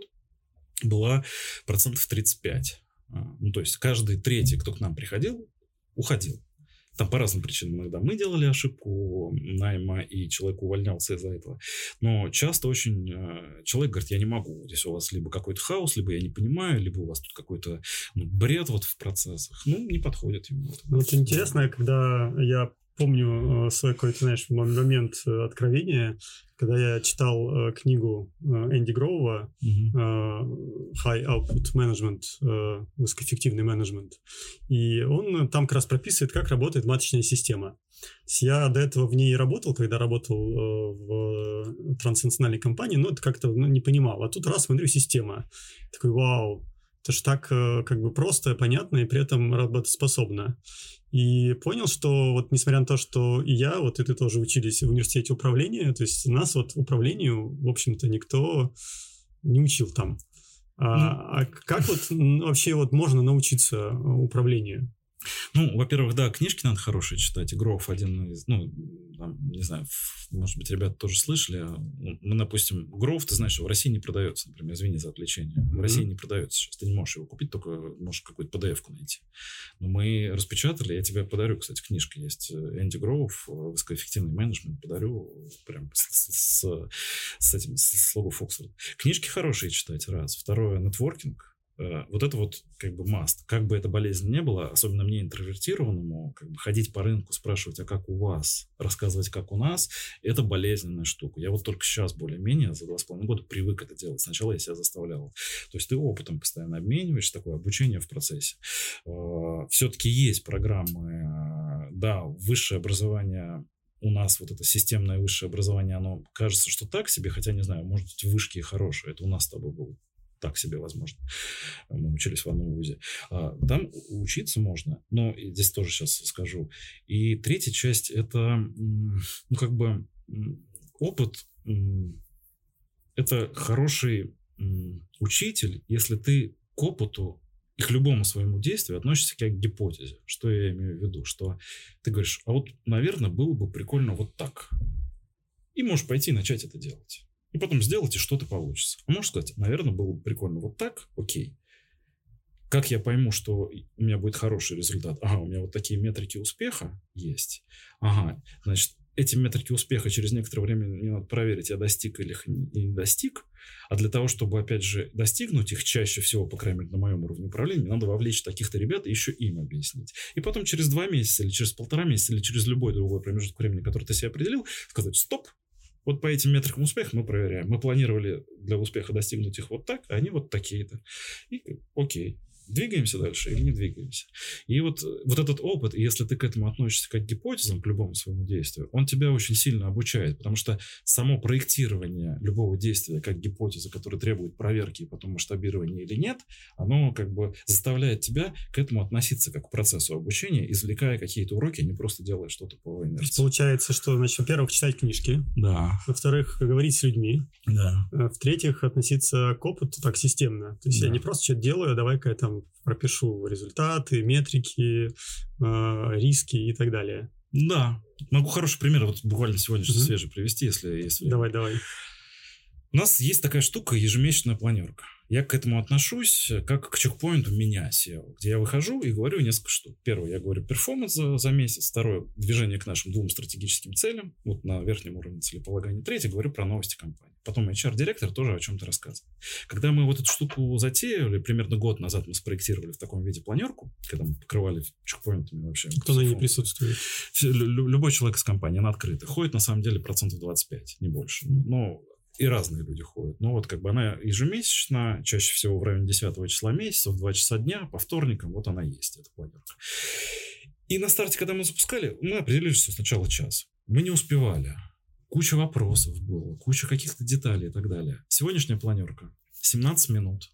была процентов 35. А, ну, то есть каждый третий, кто к нам приходил, уходил. Там по разным причинам иногда мы делали ошибку найма, и человек увольнялся из-за этого. Но часто очень э, человек говорит, я не могу. Здесь у вас либо какой-то хаос, либо я не понимаю, либо у вас тут какой-то ну, бред вот в процессах. Ну, не подходит ему. Ну, вот интересно, когда я помню э, свой какой-то, знаешь, момент э, откровения, когда я читал э, книгу Энди Гроува mm-hmm. High Output Management, высокоэффективный менеджмент, и он там как раз прописывает, как работает маточная система. Я до этого в ней работал, когда работал в транснациональной компании, но это как-то ну, не понимал. А тут раз смотрю, система. Такой, вау, это же так э, как бы просто, понятно и при этом работоспособно. И понял, что вот несмотря на то, что и я, вот и ты тоже учились в университете управления, то есть нас вот управлению, в общем-то, никто не учил там. А, а как вот вообще вот можно научиться управлению? Ну, во-первых, да, книжки надо хорошие читать. Гров один из, ну, там, не знаю, может быть, ребята тоже слышали. А, мы, допустим, Гров, ты знаешь, в России не продается, например, извини за отвлечение. В mm-hmm. России не продается сейчас. Ты не можешь его купить, только можешь какую-то PDF-ку найти. Но мы распечатали, я тебе подарю, кстати, книжка есть. Энди Гроув, высокоэффективный менеджмент, подарю прям с, с, с этим, с лого Фокса. Книжки хорошие читать, раз. Второе, нетворкинг Э, вот это вот как бы маст. Как бы эта болезнь не была, особенно мне интровертированному, как бы ходить по рынку, спрашивать, а как у вас, рассказывать, как у нас, это болезненная штука. Я вот только сейчас более-менее за два с половиной года привык это делать. Сначала я себя заставлял. То есть ты опытом постоянно обмениваешь, такое обучение в процессе. Э, Все-таки есть программы, э, да, высшее образование у нас вот это системное высшее образование, оно кажется, что так себе, хотя, не знаю, может быть, вышки хорошие. Это у нас с тобой был так себе, возможно. Мы учились в одном вузе. А, там учиться можно, но здесь тоже сейчас скажу. И третья часть – это, ну, как бы, опыт – это хороший учитель, если ты к опыту и к любому своему действию относишься как к гипотезе. Что я имею в виду? Что ты говоришь, а вот, наверное, было бы прикольно вот так. И можешь пойти и начать это делать и потом сделать, и что-то получится. А можешь сказать, наверное, было бы прикольно вот так, окей. Как я пойму, что у меня будет хороший результат? Ага, у меня вот такие метрики успеха есть. Ага, значит, эти метрики успеха через некоторое время мне надо проверить, я достиг или их не достиг. А для того, чтобы, опять же, достигнуть их чаще всего, по крайней мере, на моем уровне управления, мне надо вовлечь таких-то ребят и еще им объяснить. И потом через два месяца, или через полтора месяца, или через любой другой промежуток времени, который ты себе определил, сказать, стоп, вот по этим метрикам успеха мы проверяем. Мы планировали для успеха достигнуть их вот так, а они вот такие-то. И окей двигаемся дальше или не двигаемся. И вот, вот этот опыт, если ты к этому относишься как к гипотезам, к любому своему действию, он тебя очень сильно обучает, потому что само проектирование любого действия как гипотеза, которая требует проверки и потом масштабирования или нет, оно как бы заставляет тебя к этому относиться как к процессу обучения, извлекая какие-то уроки, а не просто делая что-то по инерции. Получается, что, значит, во-первых, читать книжки. Да. Во-вторых, говорить с людьми. Да. Э, в-третьих, относиться к опыту так системно. То есть да. я не просто что-то делаю, а давай-ка я там пропишу результаты, метрики, э, риски и так далее. Да, могу хороший пример вот буквально сегодня угу. свежий привести, если, если... Давай, давай. У нас есть такая штука ежемесячная планерка. Я к этому отношусь как к чекпоинту меня SEO, где я выхожу и говорю несколько штук. Первое, я говорю перформанс за, за месяц. Второе, движение к нашим двум стратегическим целям, вот на верхнем уровне целеполагания. Третье, говорю про новости компании. Потом HR-директор тоже о чем-то рассказывает. Когда мы вот эту штуку затеяли, примерно год назад мы спроектировали в таком виде планерку, когда мы покрывали чекпоинтами вообще. Кто на ней присутствует? Любой человек из компании, она открыта. Ходит, на самом деле, процентов 25, не больше. Но и разные люди ходят. Но вот как бы она ежемесячно, чаще всего в районе 10 числа месяца, в 2 часа дня, по вторникам, вот она есть, эта планерка. И на старте, когда мы запускали, мы определили, что сначала час. Мы не успевали. Куча вопросов было, куча каких-то деталей и так далее. Сегодняшняя планерка 17 минут,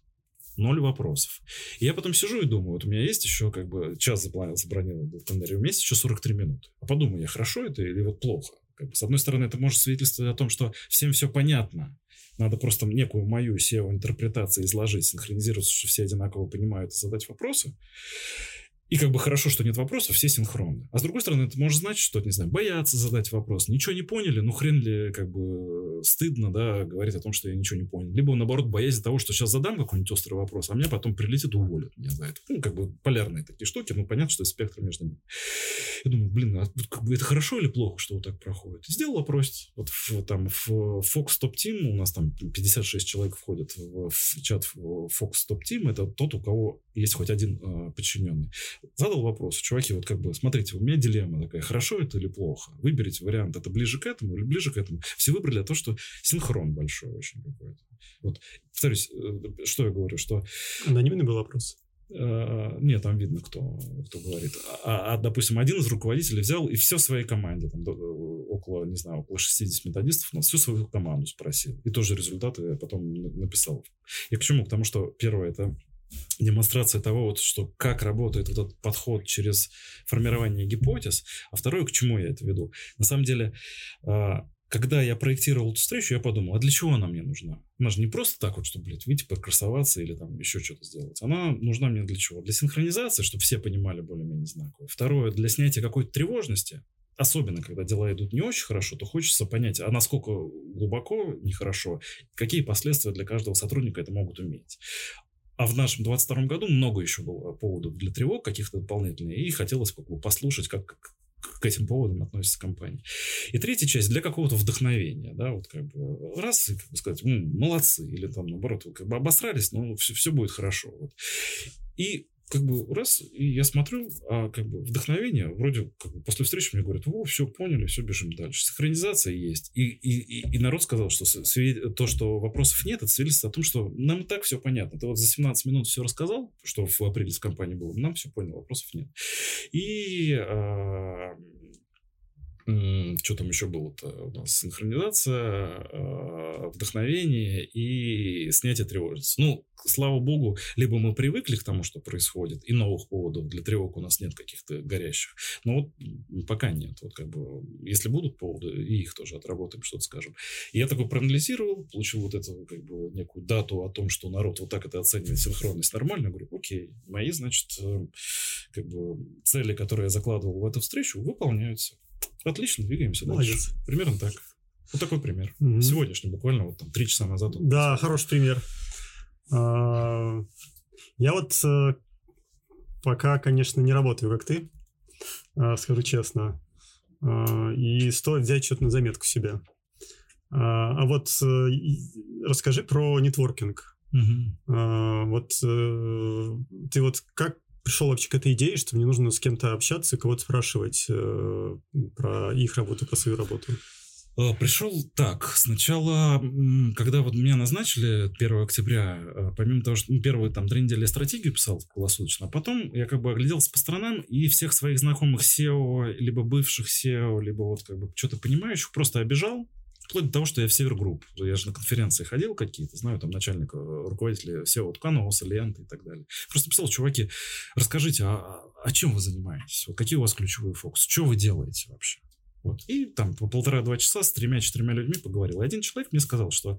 ноль вопросов. И я потом сижу и думаю, вот у меня есть еще как бы час забронирован был в календаре, у меня есть еще 43 минуты. А подумаю, я хорошо это или вот плохо? Как бы, с одной стороны, это может свидетельствовать о том, что всем все понятно. Надо просто некую мою SEO-интерпретацию изложить, синхронизироваться, что все одинаково понимают и задать вопросы. И как бы хорошо, что нет вопросов, все синхронны. А с другой стороны, это может значить, что, не знаю, боятся задать вопрос. Ничего не поняли, ну хрен ли как бы стыдно, да, говорить о том, что я ничего не понял. Либо, наоборот, боязнь того, что сейчас задам какой-нибудь острый вопрос, а меня потом прилетит и уволят меня за это. Ну, как бы полярные такие штуки, ну, понятно, что спектр между ними. Я думаю, блин, а как бы это хорошо или плохо, что вот так проходит? Сделал опрос. Вот в, там в Fox Top Team, у нас там 56 человек входят в, в чат Fox Top Team, это тот, у кого есть хоть один э, подчиненный задал вопрос, чуваки, вот как бы, смотрите, у меня дилемма такая, хорошо это или плохо? Выберите вариант, это ближе к этому или ближе к этому. Все выбрали то, что синхрон большой очень какой-то. Вот, повторюсь, э, что я говорю, что... Анонимный был вопрос? Uh, нет, там видно, кто, кто говорит. А, а, допустим, один из руководителей взял и все своей команде, там, около, не знаю, около 60 методистов, у нас всю свою команду спросил. И тоже результаты потом написал. И к чему? К тому, что первое, это демонстрация того, вот, что как работает вот этот подход через формирование гипотез, а второе, к чему я это веду. На самом деле, а, когда я проектировал эту встречу, я подумал, а для чего она мне нужна? Она же не просто так вот, чтобы, блядь, выйти, покрасоваться или там еще что-то сделать. Она нужна мне для чего? Для синхронизации, чтобы все понимали более-менее знаково. Второе, для снятия какой-то тревожности. Особенно, когда дела идут не очень хорошо, то хочется понять, а насколько глубоко нехорошо, какие последствия для каждого сотрудника это могут иметь. А в нашем 22 году много еще было поводов для тревог каких-то дополнительных, и хотелось как бы послушать, как, к этим поводам относится компания. И третья часть для какого-то вдохновения, да, вот как бы раз, как бы сказать, молодцы, или там наоборот, как бы обосрались, но все, все будет хорошо. Вот. И как бы раз, и я смотрю, а как бы вдохновение, вроде как бы после встречи мне говорят, о, все поняли, все, бежим дальше. Синхронизация есть. И, и, и, народ сказал, что то, что вопросов нет, это свидетельство о том, что нам и так все понятно. Ты вот за 17 минут все рассказал, что в апреле в компании было, нам все понял, вопросов нет. И а, что там еще было-то у нас? Синхронизация, а, вдохновение и снятие тревожности. Ну, слава богу, либо мы привыкли к тому, что происходит, и новых поводов для тревог у нас нет каких-то горящих. Но вот пока нет. Вот как бы, если будут поводы, и их тоже отработаем, что-то скажем. Я такой проанализировал, получил вот эту как бы некую дату о том, что народ вот так это оценивает, синхронность нормально. Говорю, окей, мои, значит, э, как бы цели, которые я закладывал в эту встречу, выполняются. Отлично, двигаемся Молодец. дальше. Примерно так. Вот такой пример. Угу. Сегодняшний, буквально вот там три часа назад. Да, хороший пример. А, я вот э, пока, конечно, не работаю, как ты, а, скажу честно. А, и стоит взять что-то на заметку себе. А вот э, расскажи про нетворкинг. Угу. Вот э, ты вот как пришел вообще к этой идее, что мне нужно с кем-то общаться кого-то спрашивать э, про их работу, про свою работу? Э, пришел так. Сначала, когда вот меня назначили 1 октября, э, помимо того, что ну, первые там три недели стратегию писал круглосуточно, а потом я как бы огляделся по сторонам и всех своих знакомых SEO, либо бывших SEO, либо вот как бы что-то понимающих просто обижал, Вплоть до того, что я в Севергрупп, я же на конференции ходил какие-то, знаю там начальника, руководителя SEO Тканоса, Ленты и так далее. Просто писал, чуваки, расскажите, а, а, чем вы занимаетесь? Какие у вас ключевые фокусы? Что вы делаете вообще? Вот. И там по полтора-два часа с тремя-четырьмя людьми поговорил. И один человек мне сказал, что,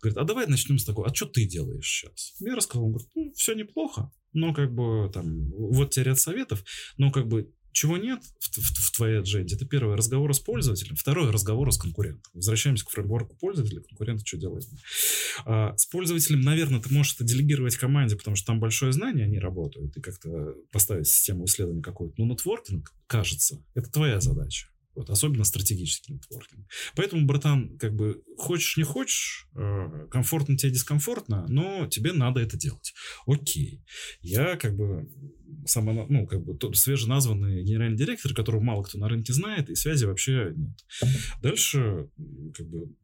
говорит, а давай начнем с такого, а что ты делаешь сейчас? Я рассказал, он говорит, ну, все неплохо, но как бы там, вот тебе ряд советов, но как бы чего нет в, в, в твоей адженде? Это первое, разговор с пользователем. Второе, разговор с конкурентом. Возвращаемся к фреймворку пользователя. Конкурент что делает? А, с пользователем, наверное, ты можешь это делегировать команде, потому что там большое знание, они работают, и как-то поставить систему исследования какую-то. Но нетворкинг, кажется, это твоя задача. Вот, особенно стратегический нетворкинг. Поэтому, братан, как бы хочешь не хочешь, э, комфортно тебе дискомфортно, но тебе надо это делать. Окей. Я как бы само, ну, как бы тот свеженазванный генеральный директор, которого мало кто на рынке знает, и связи вообще нет. Дальше как бы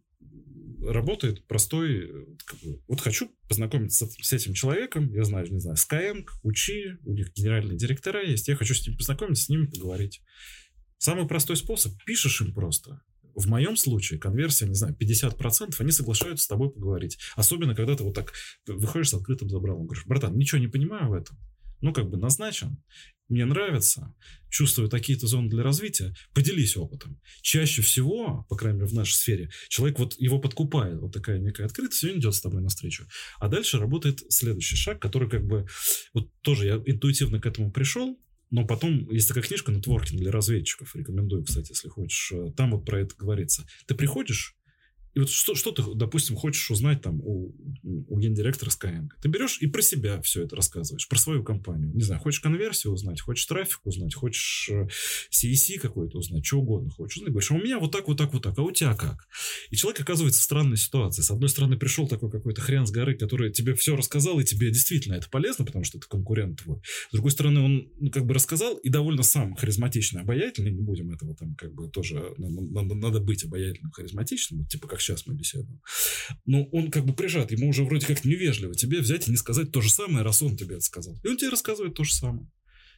работает простой, как бы, вот хочу познакомиться с, с этим человеком, я знаю, не знаю, Skyeng, Учи, у них генеральные директора есть, я хочу с ним познакомиться, с ними поговорить. Самый простой способ, пишешь им просто. В моем случае конверсия, не знаю, 50%, они соглашаются с тобой поговорить. Особенно, когда ты вот так выходишь с открытым забралом, говоришь, братан, ничего не понимаю в этом, ну, как бы назначен, мне нравится, чувствую такие-то зоны для развития, поделись опытом. Чаще всего, по крайней мере в нашей сфере, человек вот его подкупает, вот такая некая открытость, и он идет с тобой навстречу. А дальше работает следующий шаг, который как бы, вот тоже я интуитивно к этому пришел, но потом есть такая книжка «Нетворкинг для разведчиков». Рекомендую, кстати, если хочешь. Там вот про это говорится. Ты приходишь, и вот что, что ты, допустим, хочешь узнать там у, у гендиректора Skyeng? Ты берешь и про себя все это рассказываешь, про свою компанию. Не знаю, хочешь конверсию узнать, хочешь трафик узнать, хочешь CEC э, какой-то узнать, что угодно хочешь узнать. Говоришь, а у меня вот так, вот так, вот так, а у тебя как? И человек оказывается в странной ситуации. С одной стороны, пришел такой какой-то хрен с горы, который тебе все рассказал, и тебе действительно это полезно, потому что это конкурент твой. С другой стороны, он ну, как бы рассказал и довольно сам харизматичный, обаятельный, не будем этого там как бы тоже, надо, надо быть обаятельным, харизматичным, типа как сейчас мы беседуем. Но он как бы прижат, ему уже вроде как невежливо тебе взять и не сказать то же самое, раз он тебе это сказал. И он тебе рассказывает то же самое.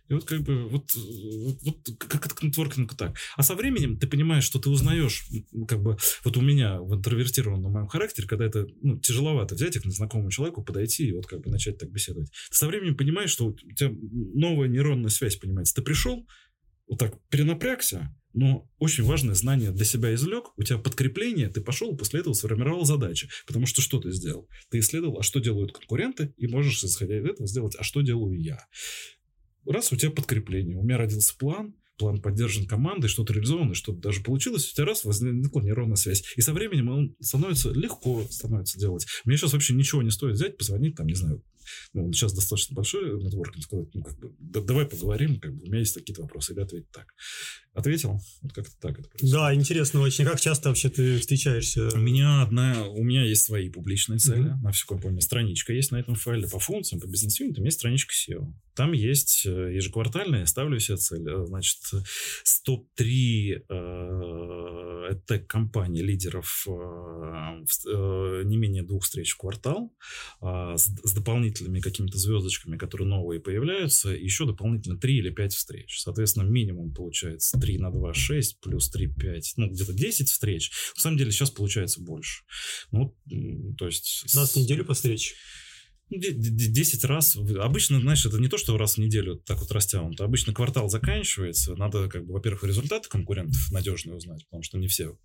И вот как бы вот, вот, вот как это к нетворкингу так. А со временем ты понимаешь, что ты узнаешь, как бы вот у меня в интровертированном моем характере, когда это ну, тяжеловато взять их незнакомому человеку, подойти и вот как бы начать так беседовать. Ты со временем понимаешь, что у тебя новая нейронная связь понимается. Ты пришел, вот так перенапрягся, но очень важное знание для себя извлек, у тебя подкрепление, ты пошел, после этого сформировал задачи. Потому что что ты сделал? Ты исследовал, а что делают конкуренты, и можешь, исходя из этого, сделать, а что делаю я. Раз у тебя подкрепление, у меня родился план, план поддержан командой, что-то реализовано, что-то даже получилось, у тебя раз возникла нейронная связь. И со временем он становится легко становится делать. Мне сейчас вообще ничего не стоит взять, позвонить, там, не знаю, ну, сейчас достаточно большой нетворкинг, сказать, ну, как бы, да, давай поговорим, как бы, у меня есть какие-то вопросы, или ответить так. Ответил? Вот как-то так это происходит. Да, интересно очень. Как часто вообще ты встречаешься? У меня одна, у меня есть свои публичные цели, mm-hmm. на всю компанию. Страничка есть на этом файле по функциям, по бизнес-юнитам, есть страничка SEO. Там есть э, ежеквартальные, ставлю себе цель, э, значит, топ-3 э, тег-компаний, лидеров э, э, не менее двух встреч в квартал, э, с, с дополнительными какими-то звездочками, которые новые появляются, еще дополнительно 3 или 5 встреч. Соответственно, минимум получается 3 на 2, 6, плюс 3, 5, ну, где-то 10 встреч. На самом деле сейчас получается больше. Ну, то есть... Раз в неделю по встрече? 10 раз. Обычно, знаешь, это не то, что раз в неделю так вот растянуто. Обычно квартал заканчивается. Надо, как бы, во-первых, результаты конкурентов надежно узнать, потому что не все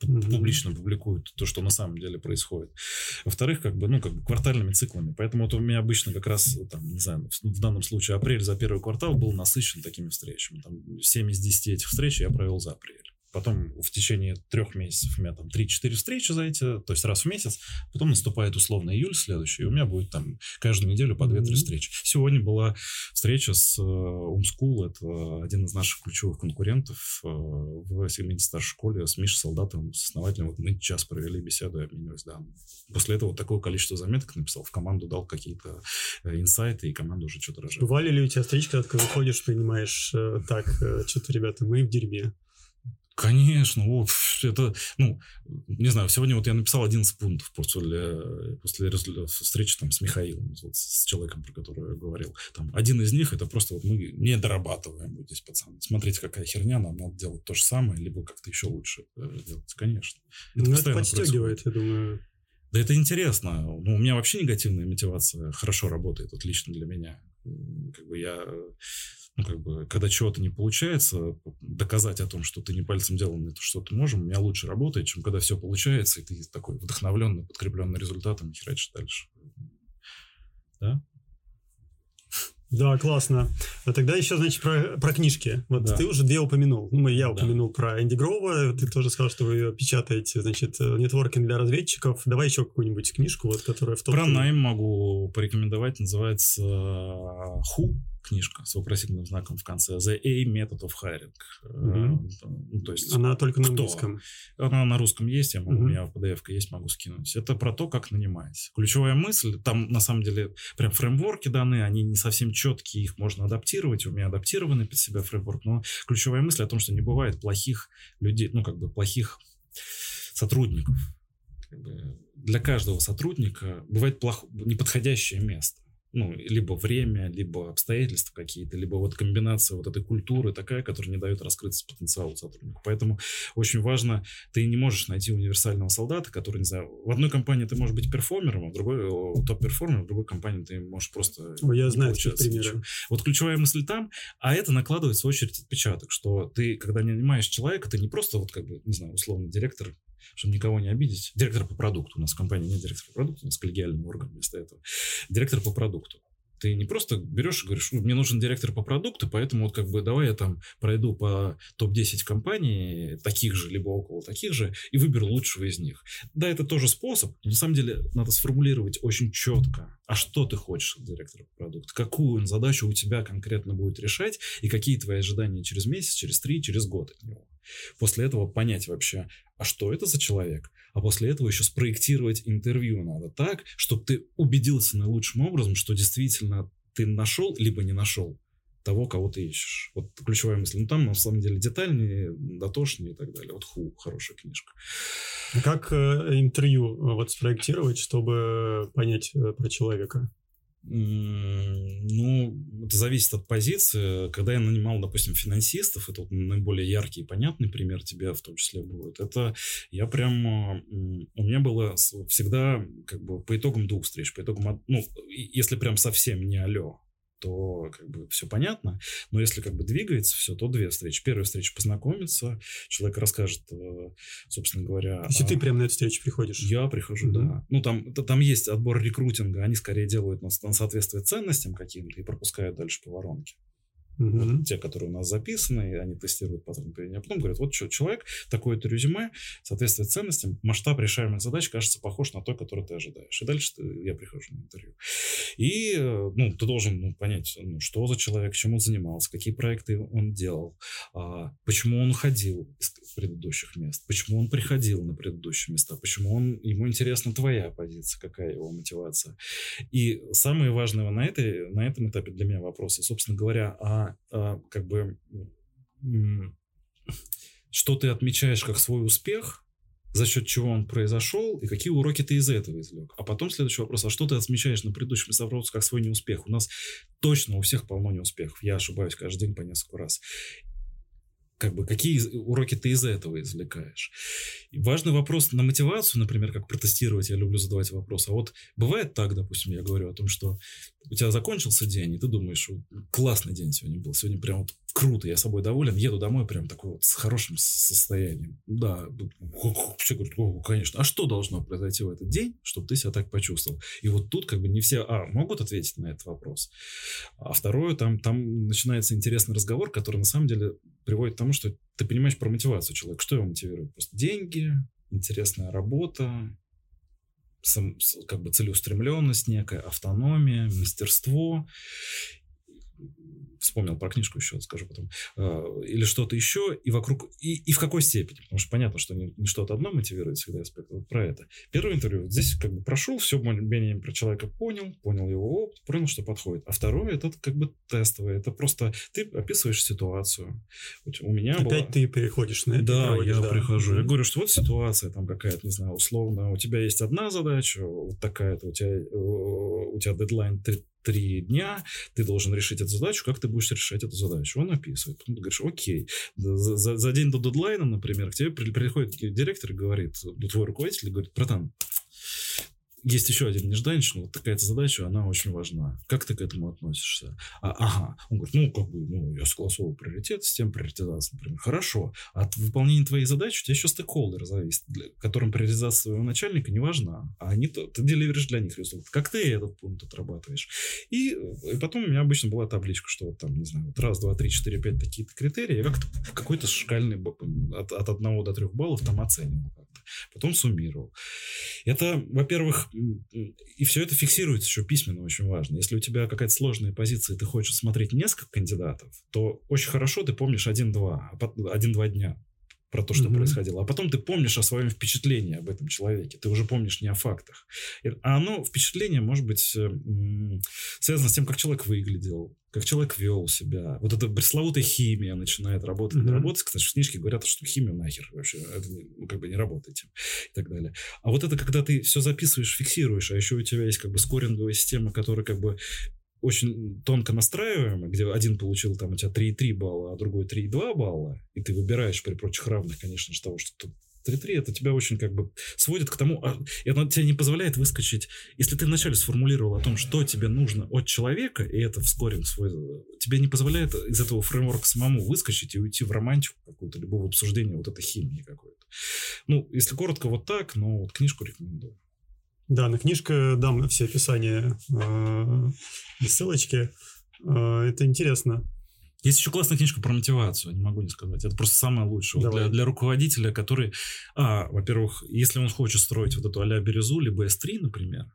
публично публикуют то, что на самом деле происходит. Во-вторых, как бы, ну, как бы квартальными циклами. Поэтому вот у меня обычно как раз, там, не знаю, в данном случае апрель за первый квартал был насыщен такими встречами. Там 7 из 10 этих встреч я провел за апрель. Потом в течение трех месяцев у меня там 3-4 встречи за эти, то есть раз в месяц. Потом наступает условно июль следующий, и у меня будет там каждую неделю по 2-3 mm-hmm. встречи. Сегодня была встреча с uh, Umschool, это один из наших ключевых конкурентов uh, в сегменте старшей школы, с Мишей Солдатовым, с основателем. Вот мы час провели беседу и обменивались данными. После этого такое количество заметок написал, в команду дал какие-то uh, инсайты, и команда уже что-то рожает. Бывали ли у тебя встречи, когда ты выходишь, принимаешь э, так, э, что-то, ребята, мы в дерьме? Конечно, вот, это, ну, не знаю, сегодня вот я написал 11 пунктов после, после встречи там с Михаилом, вот, с человеком, про которого я говорил. Там, один из них, это просто вот мы не дорабатываем вот здесь, пацаны. Смотрите, какая херня, нам надо делать то же самое, либо как-то еще лучше делать, конечно. Это ну, это подстегивает, происходит. я думаю. Да это интересно. Ну, у меня вообще негативная мотивация хорошо работает, вот лично для меня. Как бы я ну, как бы, когда чего-то не получается, доказать о том, что ты не пальцем делал, это что-то можем, у меня лучше работает, чем когда все получается, и ты такой вдохновленный, подкрепленный результатом, херачишь дальше. Да? Да, классно. А тогда еще, значит, про, про книжки. Вот да. ты уже две упомянул. Ну, я упомянул да. про Энди Грова. Ты тоже сказал, что вы ее печатаете, значит, нетворкинг для разведчиков. Давай еще какую-нибудь книжку, вот, которая в топ Про найм могу порекомендовать. Называется «Ху» книжка с вопросительным знаком в конце. The A Method of Hiring. Mm-hmm. Ну, то есть Она только на английском. Она на русском есть, я могу, mm-hmm. у меня в PDF есть, могу скинуть. Это про то, как нанимать. Ключевая мысль, там на самом деле прям фреймворки даны, они не совсем четкие, их можно адаптировать. У меня адаптированный под себя фреймворк, но ключевая мысль о том, что не бывает плохих людей, ну как бы плохих сотрудников. Для каждого сотрудника бывает плохо, неподходящее место ну, либо время, либо обстоятельства какие-то, либо вот комбинация вот этой культуры такая, которая не дает раскрыться потенциалу сотрудника. Поэтому очень важно, ты не можешь найти универсального солдата, который, не знаю, в одной компании ты можешь быть перформером, а в другой топ-перформером, в другой компании ты можешь просто... О, я знаю такие примеры. Вот ключевая мысль там, а это накладывает в очередь отпечаток, что ты, когда не нанимаешь человека, ты не просто вот как бы, не знаю, условно директор чтобы никого не обидеть. Директор по продукту. У нас в компании нет директора по продукту, у нас коллегиальный орган вместо этого. Директор по продукту. Ты не просто берешь и говоришь, мне нужен директор по продукту, поэтому вот как бы давай я там пройду по топ-10 компаний, таких же, либо около таких же, и выберу лучшего из них. Да, это тоже способ, но на самом деле надо сформулировать очень четко, а что ты хочешь от директора по продукту, какую задачу у тебя конкретно будет решать, и какие твои ожидания через месяц, через три, через год от него. После этого понять вообще, а что это за человек? А после этого еще спроектировать интервью надо так, чтобы ты убедился наилучшим образом, что действительно ты нашел, либо не нашел того, кого ты ищешь. Вот ключевая мысль. Ну, там, на самом деле, детальнее, дотошнее и так далее. Вот Ху, хорошая книжка. Как э, интервью э, вот спроектировать, чтобы понять э, про человека? Ну, это зависит от позиции. Когда я нанимал, допустим, финансистов, это вот наиболее яркий и понятный пример тебе в том числе будет. Это я прям... У меня было всегда как бы по итогам двух встреч, по итогам... Ну, если прям совсем не алло, то как бы все понятно. Но если как бы двигается все, то две встречи. Первая встреча познакомиться, человек расскажет, э, собственно говоря... Есть а... ты прямо на эту встречу приходишь? Я прихожу, mm-hmm. да. Ну, там, там есть отбор рекрутинга, они скорее делают на, на соответствие ценностям каким-то и пропускают дальше по воронке. Угу. Вот те, которые у нас записаны, они тестируют паттерн поведения. А потом говорят, вот что, человек, такое-то резюме, соответствует ценностям, масштаб решаемых задач кажется похож на то, который ты ожидаешь. И дальше я прихожу на интервью. И э, ну, ты должен ну, понять, ну, что за человек, чем он занимался, какие проекты он делал, а, почему он уходил из предыдущих мест, почему он приходил на предыдущие места, почему он, ему интересна твоя позиция, какая его мотивация. И самое важное на, этой, на этом этапе для меня вопросы, собственно говоря, а а, как бы что ты отмечаешь как свой успех, за счет чего он произошел, и какие уроки ты из этого извлек. А потом следующий вопрос, а что ты отмечаешь на предыдущем вопросе как свой неуспех? У нас точно у всех полно неуспехов. Я ошибаюсь каждый день по несколько раз как бы какие уроки ты из этого извлекаешь. И важный вопрос на мотивацию, например, как протестировать, я люблю задавать вопрос. А вот бывает так, допустим, я говорю о том, что у тебя закончился день, и ты думаешь, классный день сегодня был, сегодня прям вот круто, я собой доволен, еду домой прям такой вот с хорошим состоянием. Да, все говорят, конечно. А что должно произойти в этот день, чтобы ты себя так почувствовал? И вот тут как бы не все, а, могут ответить на этот вопрос. А второе, там, там начинается интересный разговор, который на самом деле приводит к тому, что ты понимаешь про мотивацию человека. Что его мотивирует? Просто деньги, интересная работа, как бы целеустремленность некая, автономия, мастерство вспомнил про книжку еще, скажу потом, а, или что-то еще, и вокруг, и, и в какой степени, потому что понятно, что не, не что-то одно мотивирует всегда аспект, вот про это. Первое интервью, здесь как бы прошел, все более-менее про человека понял, понял его опыт, понял, что подходит. А второе, это как бы тестовое, это просто ты описываешь ситуацию. У меня Опять была... ты переходишь на это. Да, я да. прихожу, я говорю, что вот ситуация там какая-то, не знаю, условно, у тебя есть одна задача, вот такая-то, у тебя, э, у тебя дедлайн три дня, ты должен решить эту задачу, как ты будешь решать эту задачу. Он описывает. Ты говоришь, окей, за, за, за день до дедлайна, например, к тебе приходит директор и говорит, ну, твой руководитель говорит, братан, есть еще один нежданчик, вот такая-то задача, она очень важна. Как ты к этому относишься? А, ага. Он говорит, ну, как бы, ну, я согласовываю приоритет, систему приоритизации, например. Хорошо. От выполнения твоей задачи у тебя еще стейкхолдер зависит, для, которым приоритизация своего начальника не важна. А они, то, ты деливеришь для них результат. Как ты этот пункт отрабатываешь? И, и потом у меня обычно была табличка, что вот там, не знаю, вот раз, два, три, четыре, пять такие-то критерии. Я как-то какой-то шкальный от, от одного до трех баллов там оценивал потом суммировал. Это, во-первых, и все это фиксируется еще письменно, очень важно. Если у тебя какая-то сложная позиция, и ты хочешь смотреть несколько кандидатов, то очень хорошо ты помнишь один-два, а один-два дня про то, что mm-hmm. происходило. А потом ты помнишь о своем впечатлении об этом человеке. Ты уже помнишь не о фактах. А оно, впечатление, может быть, э, связано с тем, как человек выглядел, как человек вел себя. Вот эта пресловутая химия начинает работать, mm-hmm. не работать. Кстати, в книжке говорят, что химия нахер вообще, это не, ну, как бы не работает и так далее. А вот это, когда ты все записываешь, фиксируешь, а еще у тебя есть как бы скоринговая система, которая как бы очень тонко настраиваемый, где один получил там у тебя 3,3 балла, а другой 3,2 балла, и ты выбираешь при прочих равных, конечно же, того, что 3-3, это тебя очень как бы сводит к тому, а, и оно тебе не позволяет выскочить. Если ты вначале сформулировал о том, что тебе нужно от человека, и это вскоре свой, тебе не позволяет из этого фреймворка самому выскочить и уйти в романтику какую-то, либо в обсуждение вот этой химии какой-то. Ну, если коротко, вот так, но вот книжку рекомендую. Да, на книжку дам все описания э, и ссылочки. Э, это интересно. Есть еще классная книжка про мотивацию, не могу не сказать. Это просто самое лучшее. Вот для, для руководителя, который, а, во-первых, если он хочет строить вот эту а-ля Березу, либо S3, например,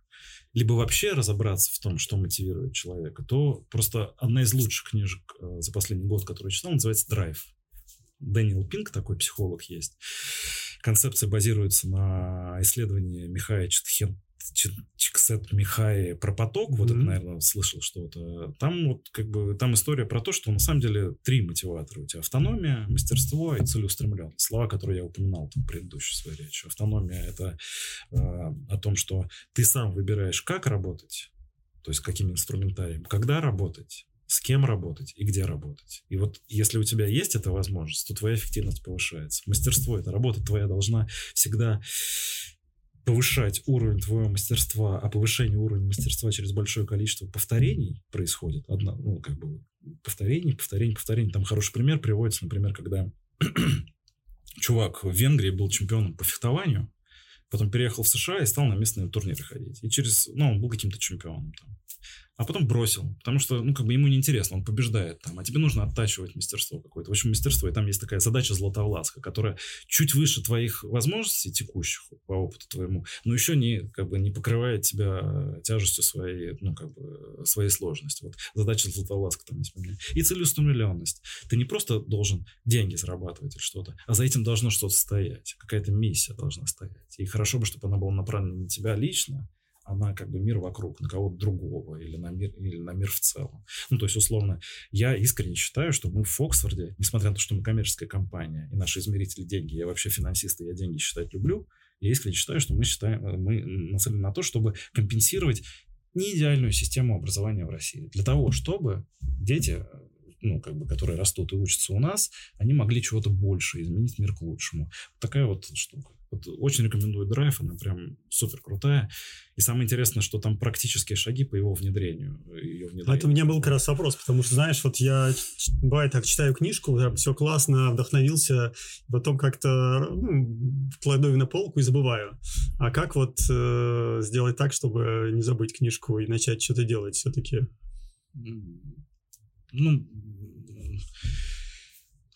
либо вообще разобраться в том, что мотивирует человека, то просто одна из лучших книжек э, за последний год, которую я читал, называется «Драйв». Дэниел Пинк, такой психолог есть. Концепция базируется на исследовании Михая Читхен, Чиксет Михай про поток, mm-hmm. вот это, наверное, слышал что-то. Там вот как бы там история про то, что на самом деле три мотиватора у тебя: автономия, мастерство и целеустремленность. Слова, которые я упоминал там в предыдущей своей речи. Автономия это э, о том, что ты сам выбираешь, как работать, то есть каким инструментарием, когда работать, с кем работать и где работать. И вот если у тебя есть эта возможность, то твоя эффективность повышается. Мастерство, эта работа твоя должна всегда повышать уровень твоего мастерства, а повышение уровня мастерства через большое количество повторений происходит. Одно, ну, как бы повторений, повторений, повторений. Там хороший пример приводится, например, когда чувак в Венгрии был чемпионом по фехтованию, потом переехал в США и стал на местные турниры ходить. И через, ну, он был каким-то чемпионом там а потом бросил, потому что, ну, как бы ему неинтересно, он побеждает там, а тебе нужно оттачивать мастерство какое-то. В общем, мастерство, и там есть такая задача Златовласка, которая чуть выше твоих возможностей текущих по опыту твоему, но еще не, как бы, не покрывает тебя тяжестью своей, ну, как бы, своей сложности. Вот задача Златовласка там есть. И целеустремленность. Ты не просто должен деньги зарабатывать или что-то, а за этим должно что-то стоять, какая-то миссия должна стоять. И хорошо бы, чтобы она была направлена на тебя лично, она как бы мир вокруг, на кого-то другого или на мир, или на мир в целом. Ну, то есть, условно, я искренне считаю, что мы в Оксфорде, несмотря на то, что мы коммерческая компания, и наши измерители деньги, я вообще финансист, и я деньги считать люблю, я искренне считаю, что мы, считаем, мы нацелены на то, чтобы компенсировать не идеальную систему образования в России. Для того, чтобы дети ну, как бы, которые растут и учатся у нас, они могли чего-то больше, изменить мир к лучшему. такая вот штука. Вот очень рекомендую драйв, она прям супер крутая. И самое интересное, что там практические шаги по его внедрению. Ее внедрению. Это у меня был как раз вопрос, потому что, знаешь, вот я, бывает так, читаю книжку, все классно, вдохновился, потом как-то ну, кладу на полку и забываю. А как вот э, сделать так, чтобы не забыть книжку и начать что-то делать все-таки? Ну,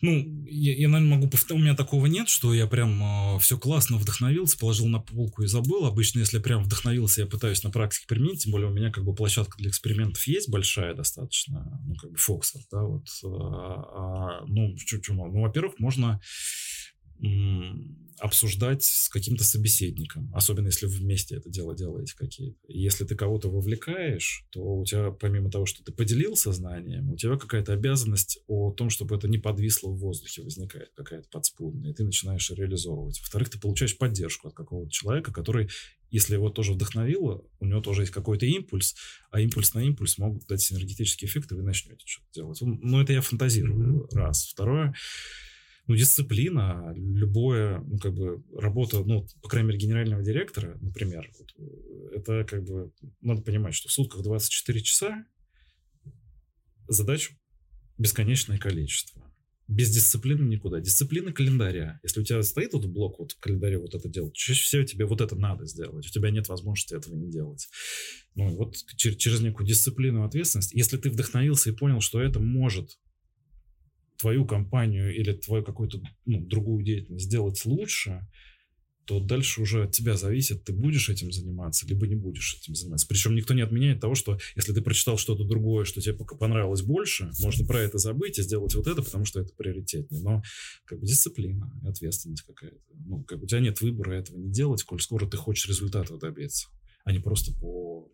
ну, я, я наверное, могу повторить, у меня такого нет, что я прям э, все классно вдохновился, положил на полку и забыл. Обычно, если прям вдохновился, я пытаюсь на практике применить, тем более у меня как бы площадка для экспериментов есть большая достаточно, ну, как бы Фоксфорд, да, вот. А, а, ну, что, что, ну, во-первых, можно обсуждать с каким-то собеседником, особенно если вы вместе это дело делаете какие-то. Если ты кого-то вовлекаешь, то у тебя, помимо того, что ты поделился знанием, у тебя какая-то обязанность о том, чтобы это не подвисло в воздухе, возникает какая-то подспудная, и ты начинаешь реализовывать. Во-вторых, ты получаешь поддержку от какого-то человека, который, если его тоже вдохновило, у него тоже есть какой-то импульс, а импульс на импульс могут дать синергетический эффект, и вы начнете что-то делать. Ну, это я фантазирую, mm-hmm. раз. Второе, ну, дисциплина, любое, ну, как бы, работа, ну, по крайней мере, генерального директора, например, вот, это, как бы, надо понимать, что в сутках 24 часа задач бесконечное количество. Без дисциплины никуда. Дисциплина календаря. Если у тебя стоит вот блок вот в календаре вот это делать, чаще всего тебе вот это надо сделать. У тебя нет возможности этого не делать. Ну, вот через, через некую дисциплину ответственность. Если ты вдохновился и понял, что это может твою компанию или твою какую-то ну, другую деятельность сделать лучше, то дальше уже от тебя зависит, ты будешь этим заниматься, либо не будешь этим заниматься. Причем никто не отменяет того, что если ты прочитал что-то другое, что тебе понравилось больше, можно про это забыть и сделать вот это, потому что это приоритетнее. Но как бы дисциплина, ответственность какая-то. Ну, как бы у тебя нет выбора этого не делать, коль скоро ты хочешь результата добиться, а не просто по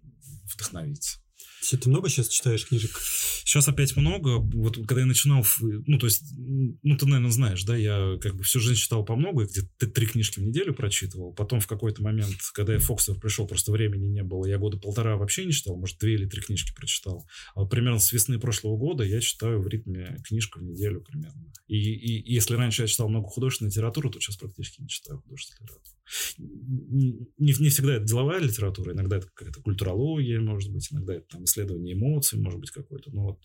вдохновиться. Ты много сейчас читаешь книжек? Сейчас опять много. Вот когда я начинал, ну, то есть, ну, ты, наверное, знаешь, да, я как бы всю жизнь читал по много, где-то три книжки в неделю прочитывал. Потом в какой-то момент, когда я в Фоксер пришел, просто времени не было. Я года полтора вообще не читал, может, две или три книжки прочитал. А вот примерно с весны прошлого года я читаю в ритме книжку в неделю примерно. И, и если раньше я читал много художественной литературы, то сейчас практически не читаю художественную литературу не, не всегда это деловая литература, иногда это какая-то культурология, может быть, иногда это там исследование эмоций, может быть, какой-то. Ну вот...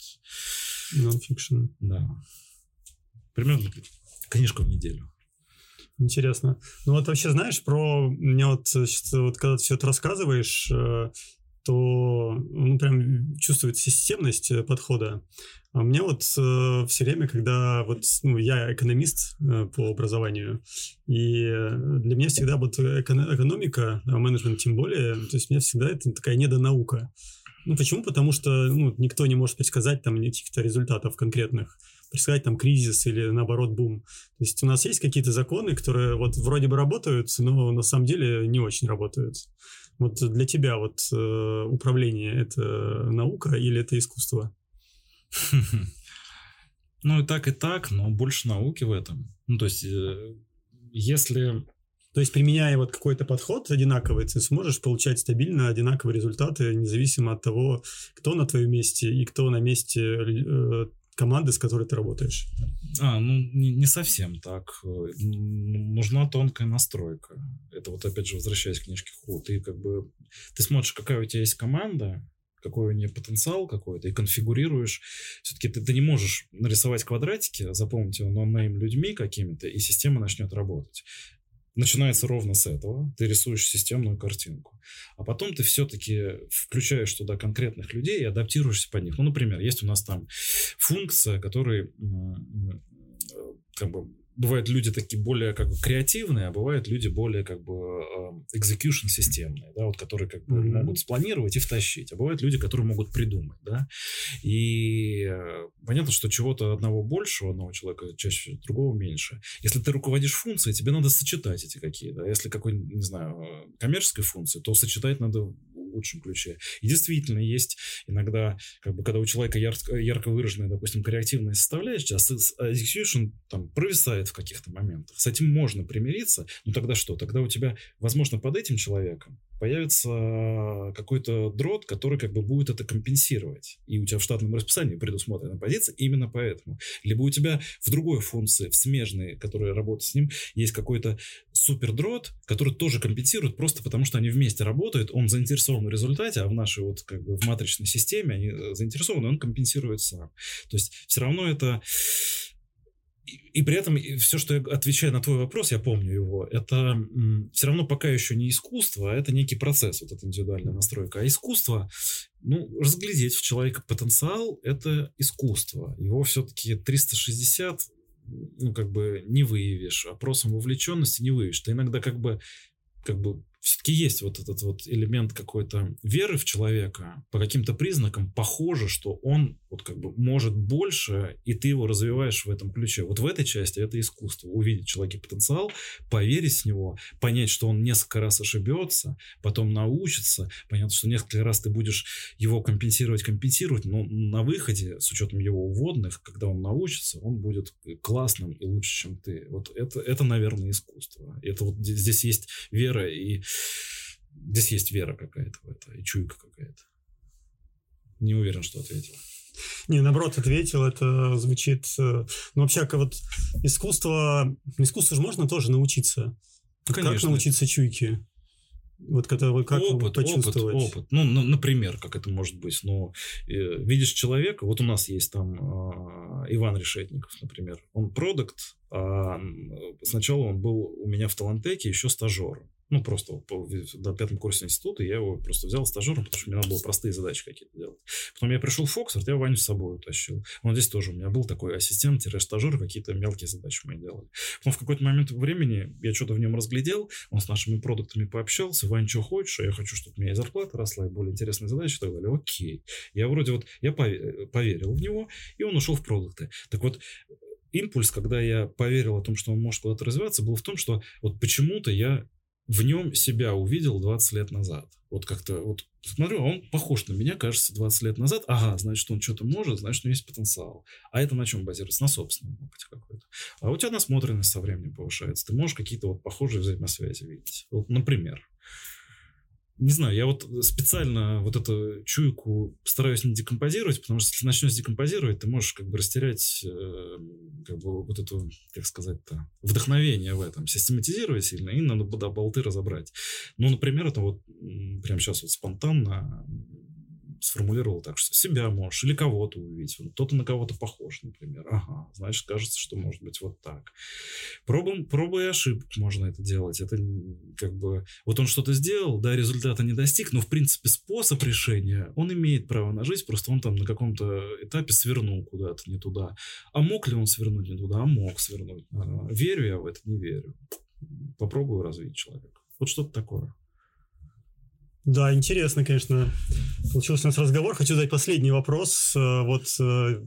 Non-fiction. Да. Примерно книжка в неделю. Интересно. Ну вот вообще знаешь про... Мне вот, вот когда ты все это рассказываешь, э, то ну, прям чувствуется системность э, подхода. А мне вот э, все время, когда вот ну, я экономист э, по образованию, и для меня всегда вот эко- экономика, менеджмент тем более, то есть у меня всегда это такая недонаука. Ну почему? Потому что ну, никто не может предсказать там каких-то результатов конкретных, предсказать там кризис или наоборот бум. То есть у нас есть какие-то законы, которые вот вроде бы работают, но на самом деле не очень работают. Вот для тебя вот э, управление это наука или это искусство? Ну и так, и так, но больше науки в этом. Ну, то есть, э, если... То есть, применяя вот какой-то подход одинаковый, ты сможешь получать стабильно одинаковые результаты, независимо от того, кто на твоем месте и кто на месте э, команды, с которой ты работаешь. А, ну не, не совсем так. Нужна тонкая настройка. Это вот опять же возвращаясь к книжке Ху, ты как бы, ты смотришь, какая у тебя есть команда, какой у нее потенциал какой-то, и конфигурируешь. Все-таки ты, ты не можешь нарисовать квадратики, заполнить его нонейм людьми какими-то, и система начнет работать. Начинается ровно с этого. Ты рисуешь системную картинку. А потом ты все-таки включаешь туда конкретных людей и адаптируешься под них. Ну, например, есть у нас там функция, которая как бы бывают люди такие более как бы креативные, а бывают люди более как бы execution системные, да, вот которые как бы mm-hmm. могут спланировать и втащить, а бывают люди, которые могут придумать, да, и э, понятно, что чего-то одного больше у одного человека чаще другого меньше. Если ты руководишь функцией, тебе надо сочетать эти какие-то. Если какой, не знаю, коммерческой функции, то сочетать надо лучшем ключе. И действительно есть иногда, как бы, когда у человека ярко, ярко выраженная, допустим, креативная составляющая, а execution там провисает в каких-то моментах. С этим можно примириться, но тогда что? Тогда у тебя, возможно, под этим человеком появится какой-то дрот, который как бы будет это компенсировать. И у тебя в штатном расписании предусмотрена позиция именно поэтому. Либо у тебя в другой функции, в смежной, которая работает с ним, есть какой-то супер дрот, который тоже компенсирует просто потому, что они вместе работают, он заинтересован в результате, а в нашей вот как бы в матричной системе они э, заинтересованы, он компенсирует сам. То есть все равно это и, при этом все, что я отвечаю на твой вопрос, я помню его, это все равно пока еще не искусство, а это некий процесс, вот эта индивидуальная настройка. А искусство, ну, разглядеть в человека потенциал – это искусство. Его все-таки 360 ну, как бы не выявишь, опросом вовлеченности не выявишь. Ты иногда как бы, как бы все-таки есть вот этот вот элемент какой-то веры в человека, по каким-то признакам похоже, что он вот как бы может больше, и ты его развиваешь в этом ключе. Вот в этой части это искусство. Увидеть человеке потенциал, поверить в него, понять, что он несколько раз ошибется, потом научится. Понятно, что несколько раз ты будешь его компенсировать, компенсировать, но на выходе, с учетом его уводных, когда он научится, он будет классным и лучше, чем ты. Вот это, это наверное, искусство. Это вот здесь есть вера и Здесь есть вера какая-то в это, и чуйка какая-то. Не уверен, что ответил. Не, наоборот, ответил, это звучит... Э, ну, вообще, как вот искусство... Искусство же можно тоже научиться. Ну, конечно. Как научиться чуйке? Вот когда вы как опыт, почувствовать? Опыт, опыт. Ну, например, как это может быть. Ну, э, видишь человека, вот у нас есть там э, Иван Решетников, например. Он продукт, а сначала он был у меня в Талантеке еще стажером. Ну, просто до пятом курсе института я его просто взял стажером, потому что мне надо было простые задачи какие-то делать. Потом я пришел в Фоксфорд, я Ваню с собой утащил. Он здесь тоже у меня был такой ассистент-стажер, какие-то мелкие задачи мы делали. Потом в какой-то момент времени я что-то в нем разглядел, он с нашими продуктами пообщался, Вань, что хочешь, а я хочу, чтобы у меня и зарплата росла, и более интересные задачи и так далее. Окей. Я вроде вот, я поверил в него, и он ушел в продукты. Так вот, импульс, когда я поверил о том, что он может куда-то развиваться, был в том, что вот почему-то я в нем себя увидел 20 лет назад. Вот как-то, вот смотрю, он похож на меня, кажется, 20 лет назад. Ага, значит, он что-то может, значит, у него есть потенциал. А это на чем базируется? На собственном опыте какой-то. А у тебя насмотренность со временем повышается. Ты можешь какие-то вот похожие взаимосвязи видеть. Вот, например не знаю, я вот специально вот эту чуйку стараюсь не декомпозировать, потому что если начнешь декомпозировать, ты можешь как бы растерять э, как бы вот эту, как сказать-то, вдохновение в этом, систематизировать сильно, и надо болты разобрать. Ну, например, это вот прямо сейчас вот спонтанно сформулировал так, что себя можешь или кого-то увидеть. Кто-то на кого-то похож, например. Ага, значит, кажется, что может быть вот так. Пробуем, пробуя ошибок можно это делать. Это как бы... Вот он что-то сделал, да, результата не достиг, но, в принципе, способ решения, он имеет право на жизнь, просто он там на каком-то этапе свернул куда-то не туда. А мог ли он свернуть не туда? А мог свернуть. А, верю я в это? Не верю. Попробую развить человека. Вот что-то такое. Да, интересно, конечно. Получился у нас разговор. Хочу задать последний вопрос. Э, вот э,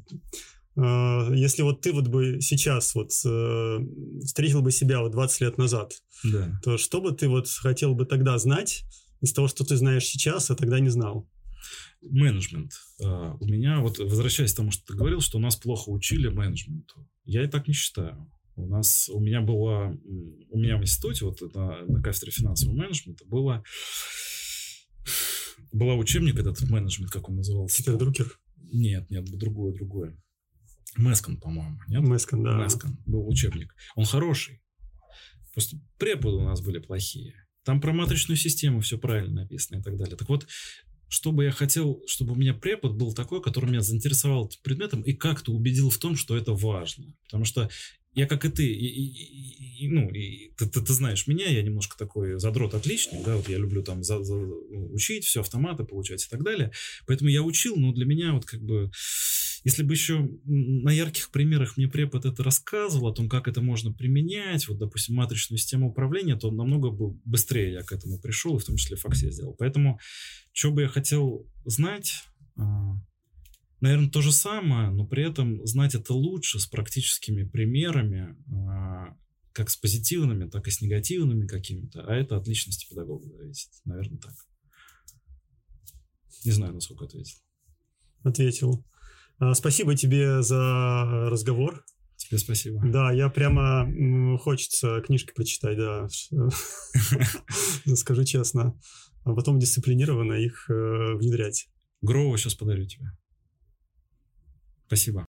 э, если вот ты вот бы сейчас вот встретил бы себя вот 20 лет назад, да. то что бы ты вот хотел бы тогда знать из того, что ты знаешь сейчас, а тогда не знал? Менеджмент. У меня, вот возвращаясь к тому, что ты говорил, что у нас плохо учили менеджменту. Я и так не считаю. У нас, у меня была, у меня в институте, вот на, на кафедре финансового менеджмента было была учебник этот менеджмент, как он назывался? Питер Друкер? Нет, нет, другое, другое. Мэскон, по-моему, нет? Мэскон, да. Мэскон был учебник. Он хороший. Просто преподы у нас были плохие. Там про матричную систему все правильно написано и так далее. Так вот, что бы я хотел, чтобы у меня препод был такой, который меня заинтересовал предметом и как-то убедил в том, что это важно. Потому что я как и ты, и, и, и, ну, и ты, ты, ты знаешь меня, я немножко такой задрот отличник, да, вот я люблю там за, за, учить, все автоматы получать и так далее. Поэтому я учил, но для меня вот как бы, если бы еще на ярких примерах мне препод это рассказывал, о том, как это можно применять, вот, допустим, матричную систему управления, то намного бы быстрее я к этому пришел, и в том числе в Фоксе сделал. Поэтому, что бы я хотел знать, а, наверное, то же самое, но при этом знать это лучше с практическими примерами, а, как с позитивными, так и с негативными какими-то, а это от личности педагога зависит. Наверное, так. Не знаю, насколько ответил. Ответил. А, спасибо тебе за разговор. Тебе спасибо. Да, я прямо хочется книжки почитать, да. Скажу честно. А потом дисциплинированно их э, внедрять. Гроу сейчас подарю тебе. Спасибо.